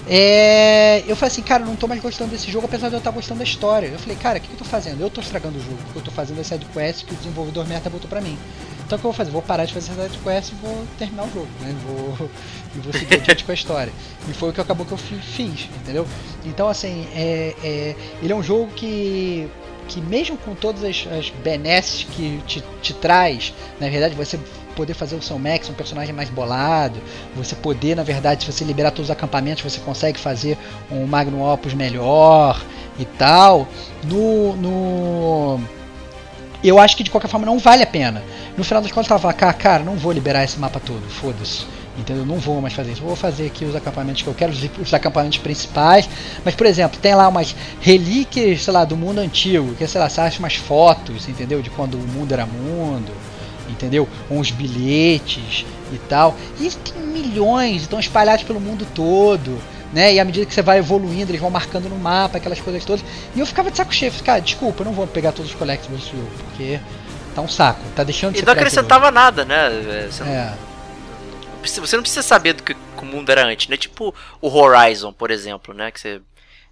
É, eu falei assim, cara, não tô mais gostando desse jogo, apesar de eu estar gostando da história. Eu falei, cara, o que eu tô fazendo? Eu tô estragando o jogo, porque eu tô fazendo essa side quest que o desenvolvedor merda botou pra mim. Então o que eu vou fazer? Vou parar de fazer essa side quest e vou terminar o jogo, né? Vou, e vou seguir adiante com a história. E foi o que acabou que eu fi- fiz, entendeu? Então, assim, é, é, ele é um jogo que, que mesmo com todas as, as benesses que te, te traz, na verdade, você poder fazer o seu Max um personagem mais bolado, você poder, na verdade, se você liberar todos os acampamentos, você consegue fazer um Magnum Opus melhor e tal. No, no eu acho que de qualquer forma não vale a pena. No final das contas, eu tava, cara, cara, não vou liberar esse mapa todo, foda-se. Entendeu? Não vou mais fazer isso. Vou fazer aqui os acampamentos que eu quero, os, os acampamentos principais. Mas, por exemplo, tem lá umas relíquias, sei lá, do mundo antigo, que sei lá, você acha umas fotos, entendeu? De quando o mundo era mundo, entendeu? Uns bilhetes e tal. E tem milhões, estão espalhados pelo mundo todo. Né? E à medida que você vai evoluindo, eles vão marcando no mapa, aquelas coisas todas. E eu ficava de saco cheio, cara, desculpa, eu não vou pegar todos os collectibles desse jogo, porque tá um saco, tá deixando de E não acrescentava nada, né? Você não, É, precisa- você não precisa saber do que o mundo era antes, né? Tipo o Horizon, por exemplo, né? Que você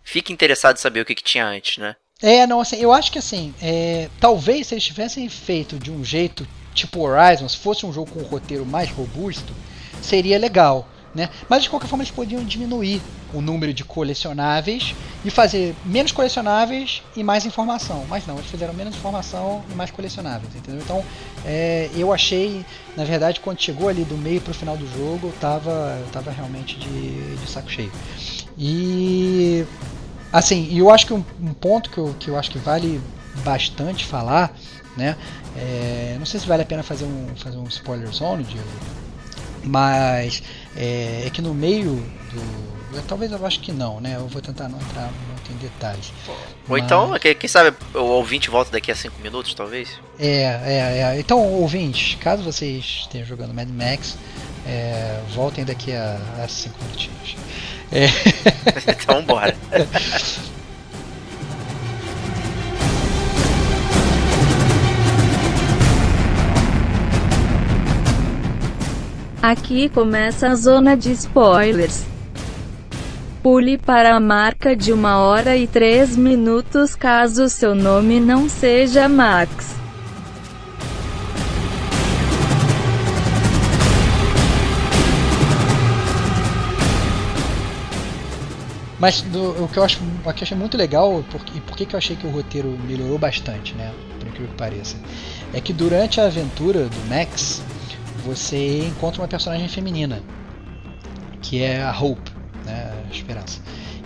fica interessado em saber o que, que tinha antes, né? É, não, assim, eu acho que assim, é, talvez se eles tivessem feito de um jeito tipo Horizon, se fosse um jogo com um roteiro mais robusto, seria legal, né? Mas de qualquer forma eles podiam diminuir o número de colecionáveis e fazer menos colecionáveis e mais informação. Mas não, eles fizeram menos informação e mais colecionáveis, entendeu? Então, é, eu achei, na verdade, quando chegou ali do meio pro final do jogo, eu tava, eu tava realmente de, de saco cheio. E Assim, eu acho que um, um ponto que eu, que eu acho que vale bastante falar, né? é, não sei se vale a pena fazer um, fazer um spoiler zone, Diego, mas é, é que no meio do. eu- talvez eu acho que não, né? Eu vou tentar não entrar muito em detalhes. Ou Mas- então, que- quem sabe o ouvinte volta daqui a 5 minutos, talvez? É, é, é. Então, ouvintes, caso vocês estejam jogando Mad Max, é, voltem daqui a 5 minutinhos. É, então bora. Aqui começa a zona de spoilers. Pule para a marca de uma hora e três minutos caso seu nome não seja Max. Mas do- o que eu acho, eu achei muito legal, por- e por que que eu achei que o roteiro melhorou bastante, né? Por incrível que pareça, é que durante a aventura do Max, você encontra uma personagem feminina, que é a Hope, né? A Esperança.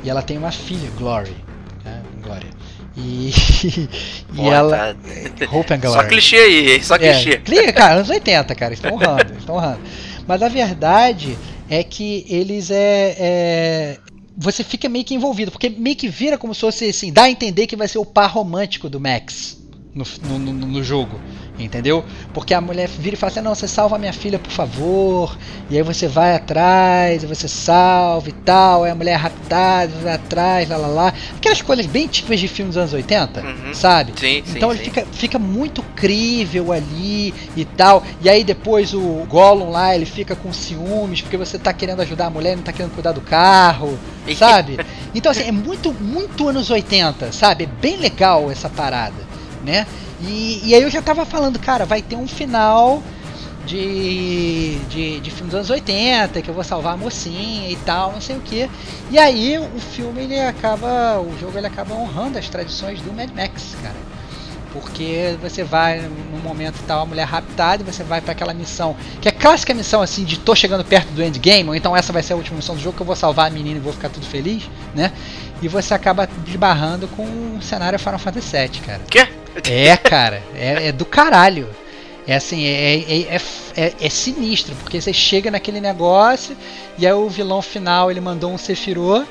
E ela tem uma filha, Glory, né? Glória. E, e Pô, ela. tá- Hope and Só Glory. clichê aí, só clichê. É, clica, cara, anos 80, cara, estão honrando, estão honrando. Mas a verdade é que eles é, é, Você fica meio que envolvido, porque meio que vira como se fosse assim, dá a entender que vai ser o par romântico do Max no, no, no- no jogo, entendeu? Porque a mulher vira e fala assim, não, você salva minha filha, por favor. E aí você vai atrás, você salva e tal, aí a mulher é raptada, vai atrás, lá lá lá. Aquelas coisas bem típicas de filmes dos anos 80, Uhum. sabe? Sim, sim, Então sim. ele fica, fica muito crível ali e tal. E aí depois o Gollum lá, ele fica com ciúmes porque você tá querendo ajudar a mulher não tá querendo cuidar do carro, sabe? Então assim, é muito, muito anos 80, sabe? É bem legal essa parada, né? E, e aí eu já tava falando, cara, vai ter um final de, de, de filme dos anos 80, que eu vou salvar a mocinha e tal, não sei o que. E aí o filme ele acaba, o jogo ele acaba honrando as tradições do Mad Max, cara. Porque você vai num momento tal, a mulher raptada, você vai para aquela missão, que é clássica missão assim de tô chegando perto do endgame, ou então essa vai ser a última missão do jogo que eu vou salvar a menina e vou ficar tudo feliz, né? E você acaba desbarrando com um cenário Final Fantasy VII, cara. Quê? É, cara, é, é do caralho. É assim, é, é, é, é- é sinistro, porque você chega naquele negócio e aí o vilão final ele mandou um Sephiroth,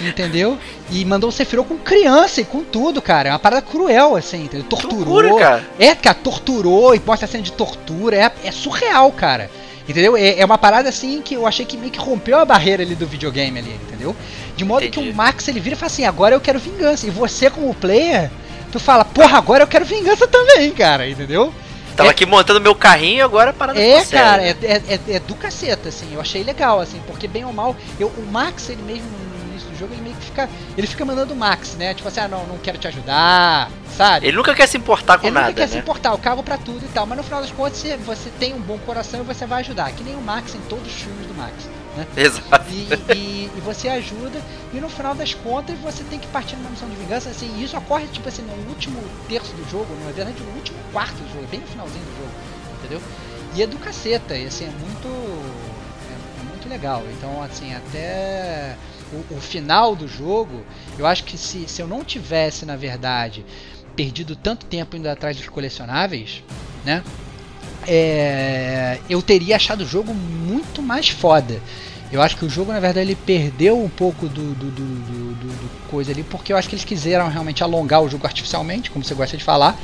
entendeu? E mandou um Sephiroth com criança e com tudo, cara. É uma parada cruel, assim, entendeu? Torturou. loucura, cara. É, cara, torturou e mostra a cena de tortura. É, é surreal, cara. Entendeu? É, é uma parada assim que eu achei que meio que rompeu a barreira ali do videogame ali, entendeu? De modo que Entendi. o Max ele vira e fala assim: agora eu quero vingança. E você, como player, tu fala, porra, agora eu quero vingança também, cara, entendeu? Tava É- aqui montando meu carrinho agora a parada É, ficou cara, é, é, é- é do caceta, assim. Eu achei legal, assim, porque bem ou mal, eu, o Max, ele mesmo no início do jogo, ele meio que fica. Ele fica mandando o Max, né? Tipo assim, ah, não, não quero te ajudar, sabe? Ele nunca quer se importar com Ele nada, nunca quer né? se importar, eu cago pra tudo e tal, mas no final das contas você, você tem um bom coração e você vai ajudar, que nem o Max em todos os filmes do Max. Exato. E, e- e você ajuda, e no final das contas você tem que partir numa missão de vingança. Assim, e isso ocorre tipo assim, no último terço do jogo, na verdade no último quarto do jogo, bem no finalzinho do jogo, entendeu? E é do caceta, e assim, é muito. É, é muito legal. Então, assim, até o, o final do jogo, eu acho que se, se eu não tivesse, na verdade, perdido tanto tempo indo atrás dos colecionáveis, né? é, eu teria achado o jogo muito mais foda. Eu acho que o jogo, na verdade, ele perdeu um pouco do, do, do, do, do coisa ali, porque eu acho que eles quiseram realmente alongar o jogo artificialmente, como você gosta de falar,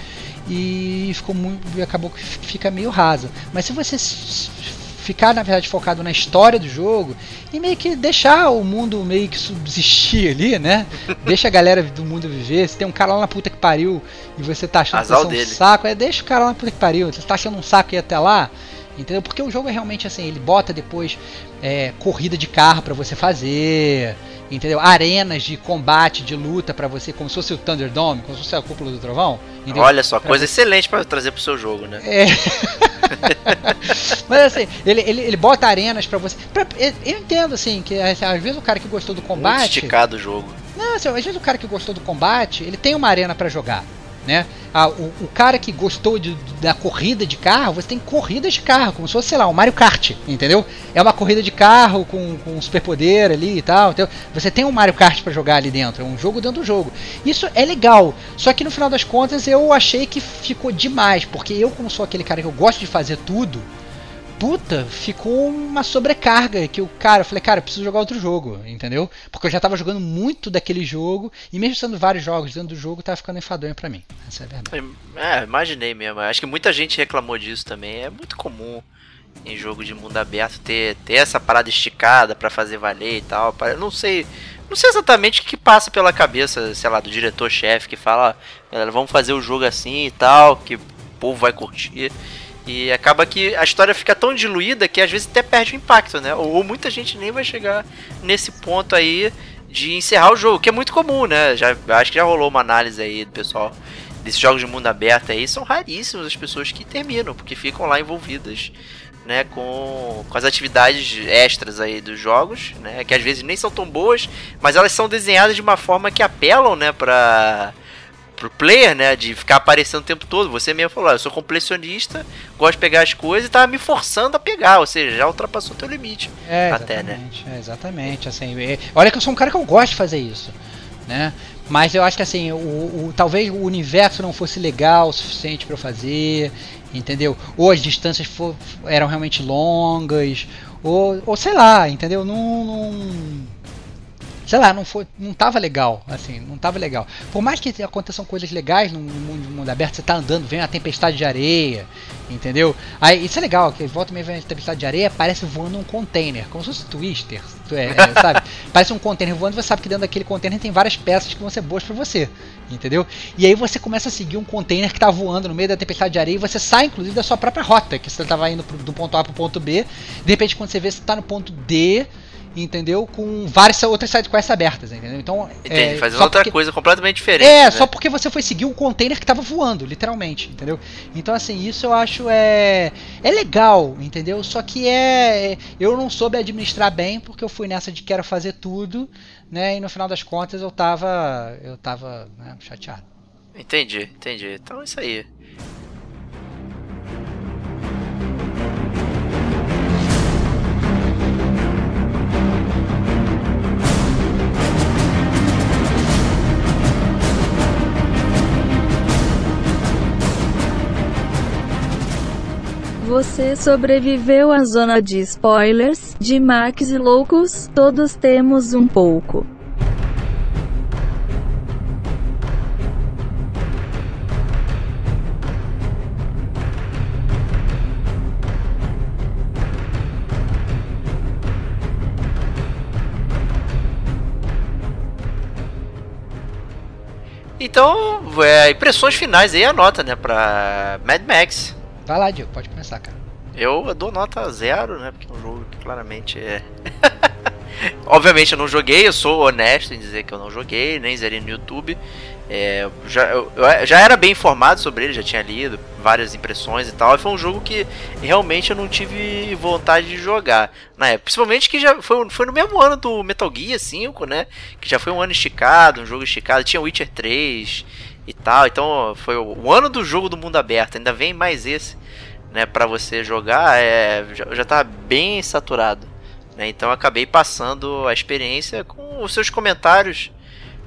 e ficou muito. E acabou que fica meio raso. Mas se você ficar, na verdade, focado na história do jogo e meio que deixar o mundo meio que subsistir ali, né? Deixa a galera do mundo viver. Se tem um cara lá na puta que pariu e você tá achando que é um saco, é deixa o cara lá na puta que pariu. Você tá achando um saco ir até lá, entendeu? Porque o jogo é realmente assim, ele bota depois é, corrida de carro pra você fazer, entendeu? Arenas de combate, de luta pra você, como se fosse o Thunderdome, como se fosse a cúpula do trovão. entendeu? Olha só, Pra coisa excelente pra trazer pro seu jogo, né? É. Mas assim, ele, ele, ele bota arenas pra você. pra- eu entendo assim, que assim, às vezes o cara que gostou do Muito combate. esticado o jogo. Não, assim, às vezes o cara que gostou do combate, ele tem uma arena pra jogar. Né? Ah, o, o cara que gostou de- da corrida de carro, você tem corridas de carro, como se fosse, sei lá, um Mario Kart, entendeu? É uma corrida de carro com, com superpoder ali e tal. Então, você tem um Mario Kart pra jogar ali dentro, é um jogo dentro do jogo. Isso é legal, só que no final das contas eu achei que ficou demais, porque eu, como sou aquele cara que eu gosto de fazer tudo, puta, ficou uma sobrecarga que o cara, eu falei, cara, eu preciso jogar outro jogo, entendeu? Porque eu já tava jogando muito daquele jogo e mesmo sendo vários jogos dentro do jogo, tava ficando enfadonho pra mim. Essa é a verdade. É, imaginei mesmo. Acho que muita gente reclamou disso também. É muito comum em jogo de mundo aberto ter, ter essa parada esticada pra fazer valer e tal. Eu não sei. Não sei exatamente o que passa pela cabeça, sei lá, do diretor-chefe que fala, "Ó, galera, vamos fazer o jogo assim e tal, que o povo vai curtir. E acaba que a história fica tão diluída que às vezes até perde o impacto, né? Ou, muita gente nem vai chegar nesse ponto aí de encerrar o jogo, que é muito comum, né? Já, acho que já rolou uma análise aí do pessoal desses jogos de mundo aberto aí, são raríssimos as pessoas que terminam, porque ficam lá envolvidas, né, com, com as atividades extras aí dos jogos, né, que às vezes nem são tão boas, mas elas são desenhadas de uma forma que apelam, né, pra pro player, né, de ficar aparecendo o tempo todo. Você mesmo falou, "Ah, eu sou completionista, gosto de pegar as coisas e tá me forçando a pegar, ou seja, já ultrapassou o teu limite. É, Até, né? exatamente, é, exatamente. Assim, é- olha que eu sou um cara que eu gosto de fazer isso, né? Mas eu acho que assim, o, o- talvez o universo não fosse legal o suficiente pra eu fazer, entendeu? Ou as distâncias fo- eram realmente longas, ou, ou sei lá, entendeu? Não, não- sei lá, não foi, não tava legal, assim, não tava legal. Por mais que aconteçam coisas legais no mundo, mundo aberto, você tá andando, vem uma tempestade de areia, entendeu? Aí isso é legal, que volta e meia vem tempestade de areia, parece voando um container, como se fosse Twister, é, é, sabe? Parece um container voando, você sabe que dentro daquele container tem várias peças que vão ser boas pra você, entendeu? E aí você começa a seguir um container que tá voando no meio da tempestade de areia e você sai inclusive da sua própria rota, que você tava indo pro, do ponto A pro ponto B, de repente quando você vê você tá no ponto D, entendeu? Com várias outras sidequests abertas, entendeu? Então, é, Fazendo outra porque- coisa completamente diferente. é, né? só porque você foi seguir um container que tava voando, literalmente, entendeu? Então, assim, isso eu acho é, é legal, entendeu? Só que é. Eu não soube administrar bem, porque eu fui nessa de quero fazer tudo, né? E no final das contas eu tava. Eu tava né, chateado. Entendi, entendi. Então é isso aí. Você sobreviveu à zona de spoilers de Max e Loucos? Todos temos um pouco. Então, é, impressões finais aí, a nota, né, pra Mad Max. Vai lá, Diego, pode começar, cara. Eu dou nota zero, né, porque é um jogo que claramente é... Obviamente eu não joguei, eu sou honesto em dizer que eu não joguei, nem zerei no YouTube. É, já, eu, eu já era bem informado sobre ele, já tinha lido várias impressões e tal. E foi um jogo que realmente eu não tive vontade de jogar na época. Principalmente que já foi, foi no mesmo ano do Metal Gear 5, né? Que já foi um ano esticado, um jogo esticado. Tinha Witcher 3 e tal. Então foi o, ano do jogo do mundo aberto. Ainda vem mais esse, né? Pra você jogar. É, já, já tava bem saturado. Né? Então acabei passando a experiência com os seus comentários.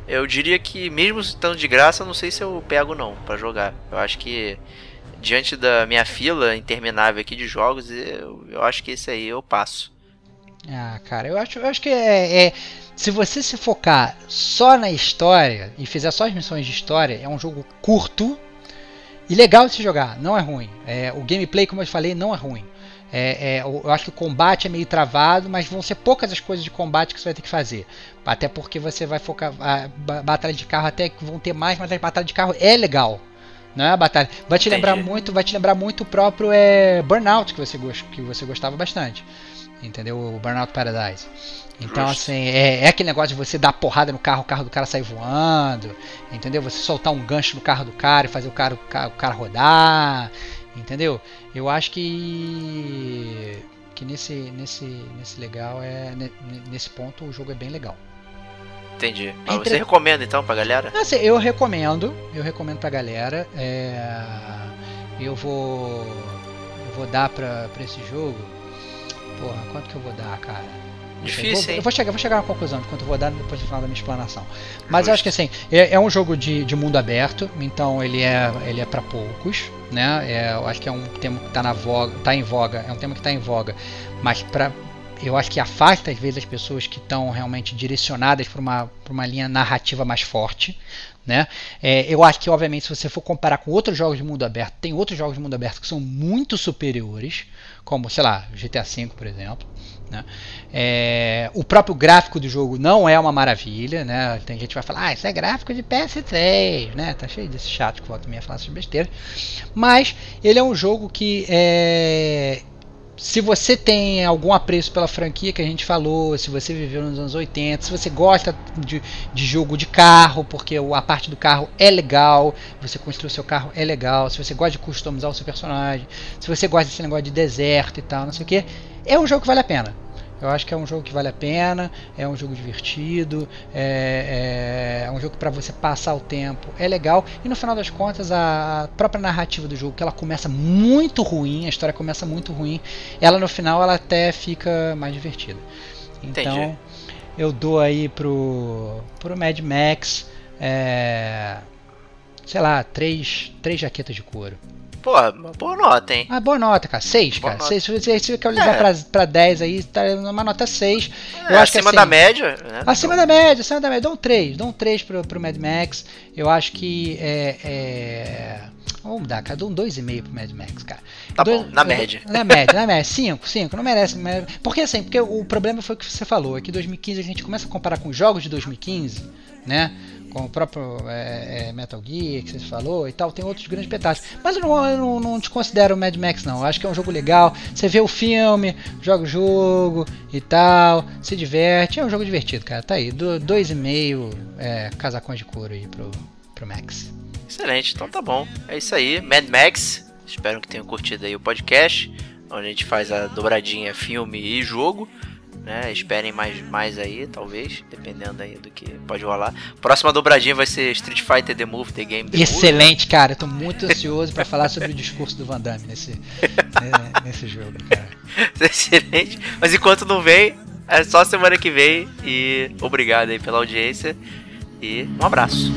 Eu diria que mesmo estando de graça, não sei se eu pego não pra jogar. Eu acho que diante da minha fila interminável aqui de jogos, eu, eu acho que esse aí eu passo. Ah, cara, eu acho, eu acho que é, é, Se você se focar só na história e fizer só as missões de história, é um jogo curto e legal de se jogar, não é ruim. É, o gameplay, como eu falei, não é ruim. É, é, eu acho que o combate é meio travado, mas vão ser poucas as coisas de combate que você vai ter que fazer. Até porque você vai focar. A batalha de carro até que vão ter mais, mas a batalha de carro é legal. Não é a batalha. Vai te Entendi. lembrar muito, vai te lembrar muito o próprio é, Burnout que você, que você gostava bastante. Entendeu? O Burnout Paradise. Então, Justo. assim, é, é, aquele negócio de você dar porrada no carro, o carro do cara sair voando, entendeu? Você soltar um gancho no carro do cara e fazer o cara, o cara, o cara rodar, entendeu? Eu acho que que nesse nesse nesse legal é nesse ponto o jogo é bem legal. Entendi. Mas Entre... você recomenda então pra galera? Assim, eu recomendo, eu recomendo pra galera. É... Eu vou eu vou dar pra, pra esse jogo. Porra, quanto que eu vou dar, cara? Difícil, vou, eu vou chegar, vou chegar a uma conclusão de quanto eu vou dar depois do final da minha explanação. Mas Justo. eu acho que assim, é, é um jogo de, de, mundo aberto, então ele é, ele é para poucos, né? É, eu acho que é um tema que está na voga, tá em voga, é um tema que está em voga, mas para eu acho que afasta às vezes as pessoas que estão realmente direcionadas para uma, uma linha narrativa mais forte. Né? É, eu acho que, obviamente, se você for comparar com outros jogos de mundo aberto, tem outros jogos de mundo aberto que são muito superiores, como, sei lá, GTA V, por exemplo. Né? É, o próprio gráfico do jogo não é uma maravilha, né? Tem gente que vai falar, ah, isso é gráfico de PS3, né? Tá cheio desse chato que volta a minha falar essas besteiras. Mas ele é um jogo que é, se você tem algum apreço pela franquia que a gente falou, se você viveu nos anos 80, se você gosta de, de jogo de carro, porque a parte do carro é legal, você construir o seu carro é legal, se você gosta de customizar o seu personagem, se você gosta desse negócio de deserto e tal, não sei o que, é um jogo que vale a pena. Eu acho que é um jogo que vale a pena, é um jogo divertido, é, é, é um jogo para você passar o tempo, é legal. E no final das contas, a própria narrativa do jogo, que ela começa muito ruim, a história começa muito ruim, ela no final ela até fica mais divertida. Então, Entendi. eu dou aí pro, pro Mad Max, é, sei lá, três, três jaquetas de couro. Pô, boa nota, hein? Ah, boa nota, cara. 6, cara. 6, se você, quer levar é. pra, pra 10 aí, tá uma nota 6. É, eu acho acima que, assim, da média. Né? Acima da média, acima da média. Dá um 3, dá um 3 pro, pro Mad Max. Eu acho que é. é... Vamos dar, cara. Dou um 2,5 pro Mad Max, cara. Tá Dois, bom, na média. Na média, na média. 5, 5, não merece. Porque assim, porque o problema foi o que você falou. É que 2015 a gente começa a comparar com jogos de 2015, né? Como o próprio é, é, Metal Gear que você falou e tal, tem outros grandes pedaços. Mas eu não, eu não, não desconsidero o Mad Max, não. Eu acho que é um jogo legal. Você vê o filme, joga o jogo e tal, se diverte. É um jogo divertido, cara. Tá aí, do, dois e meio é, casacões de couro aí pro, pro Max. Excelente, então tá bom. É isso aí, Mad Max. Espero que tenham curtido aí o podcast, onde a gente faz a dobradinha filme e jogo né? Esperem mais, mais aí, talvez, dependendo aí do que pode rolar. Próxima dobradinha vai ser Street Fighter The Move, The Game, The Excelente, Move. cara. Eu tô muito ansioso para falar sobre o discurso do Van Damme nesse, nesse jogo, cara. Excelente. Mas enquanto não vem, é só semana que vem. E obrigado aí pela audiência. E um abraço.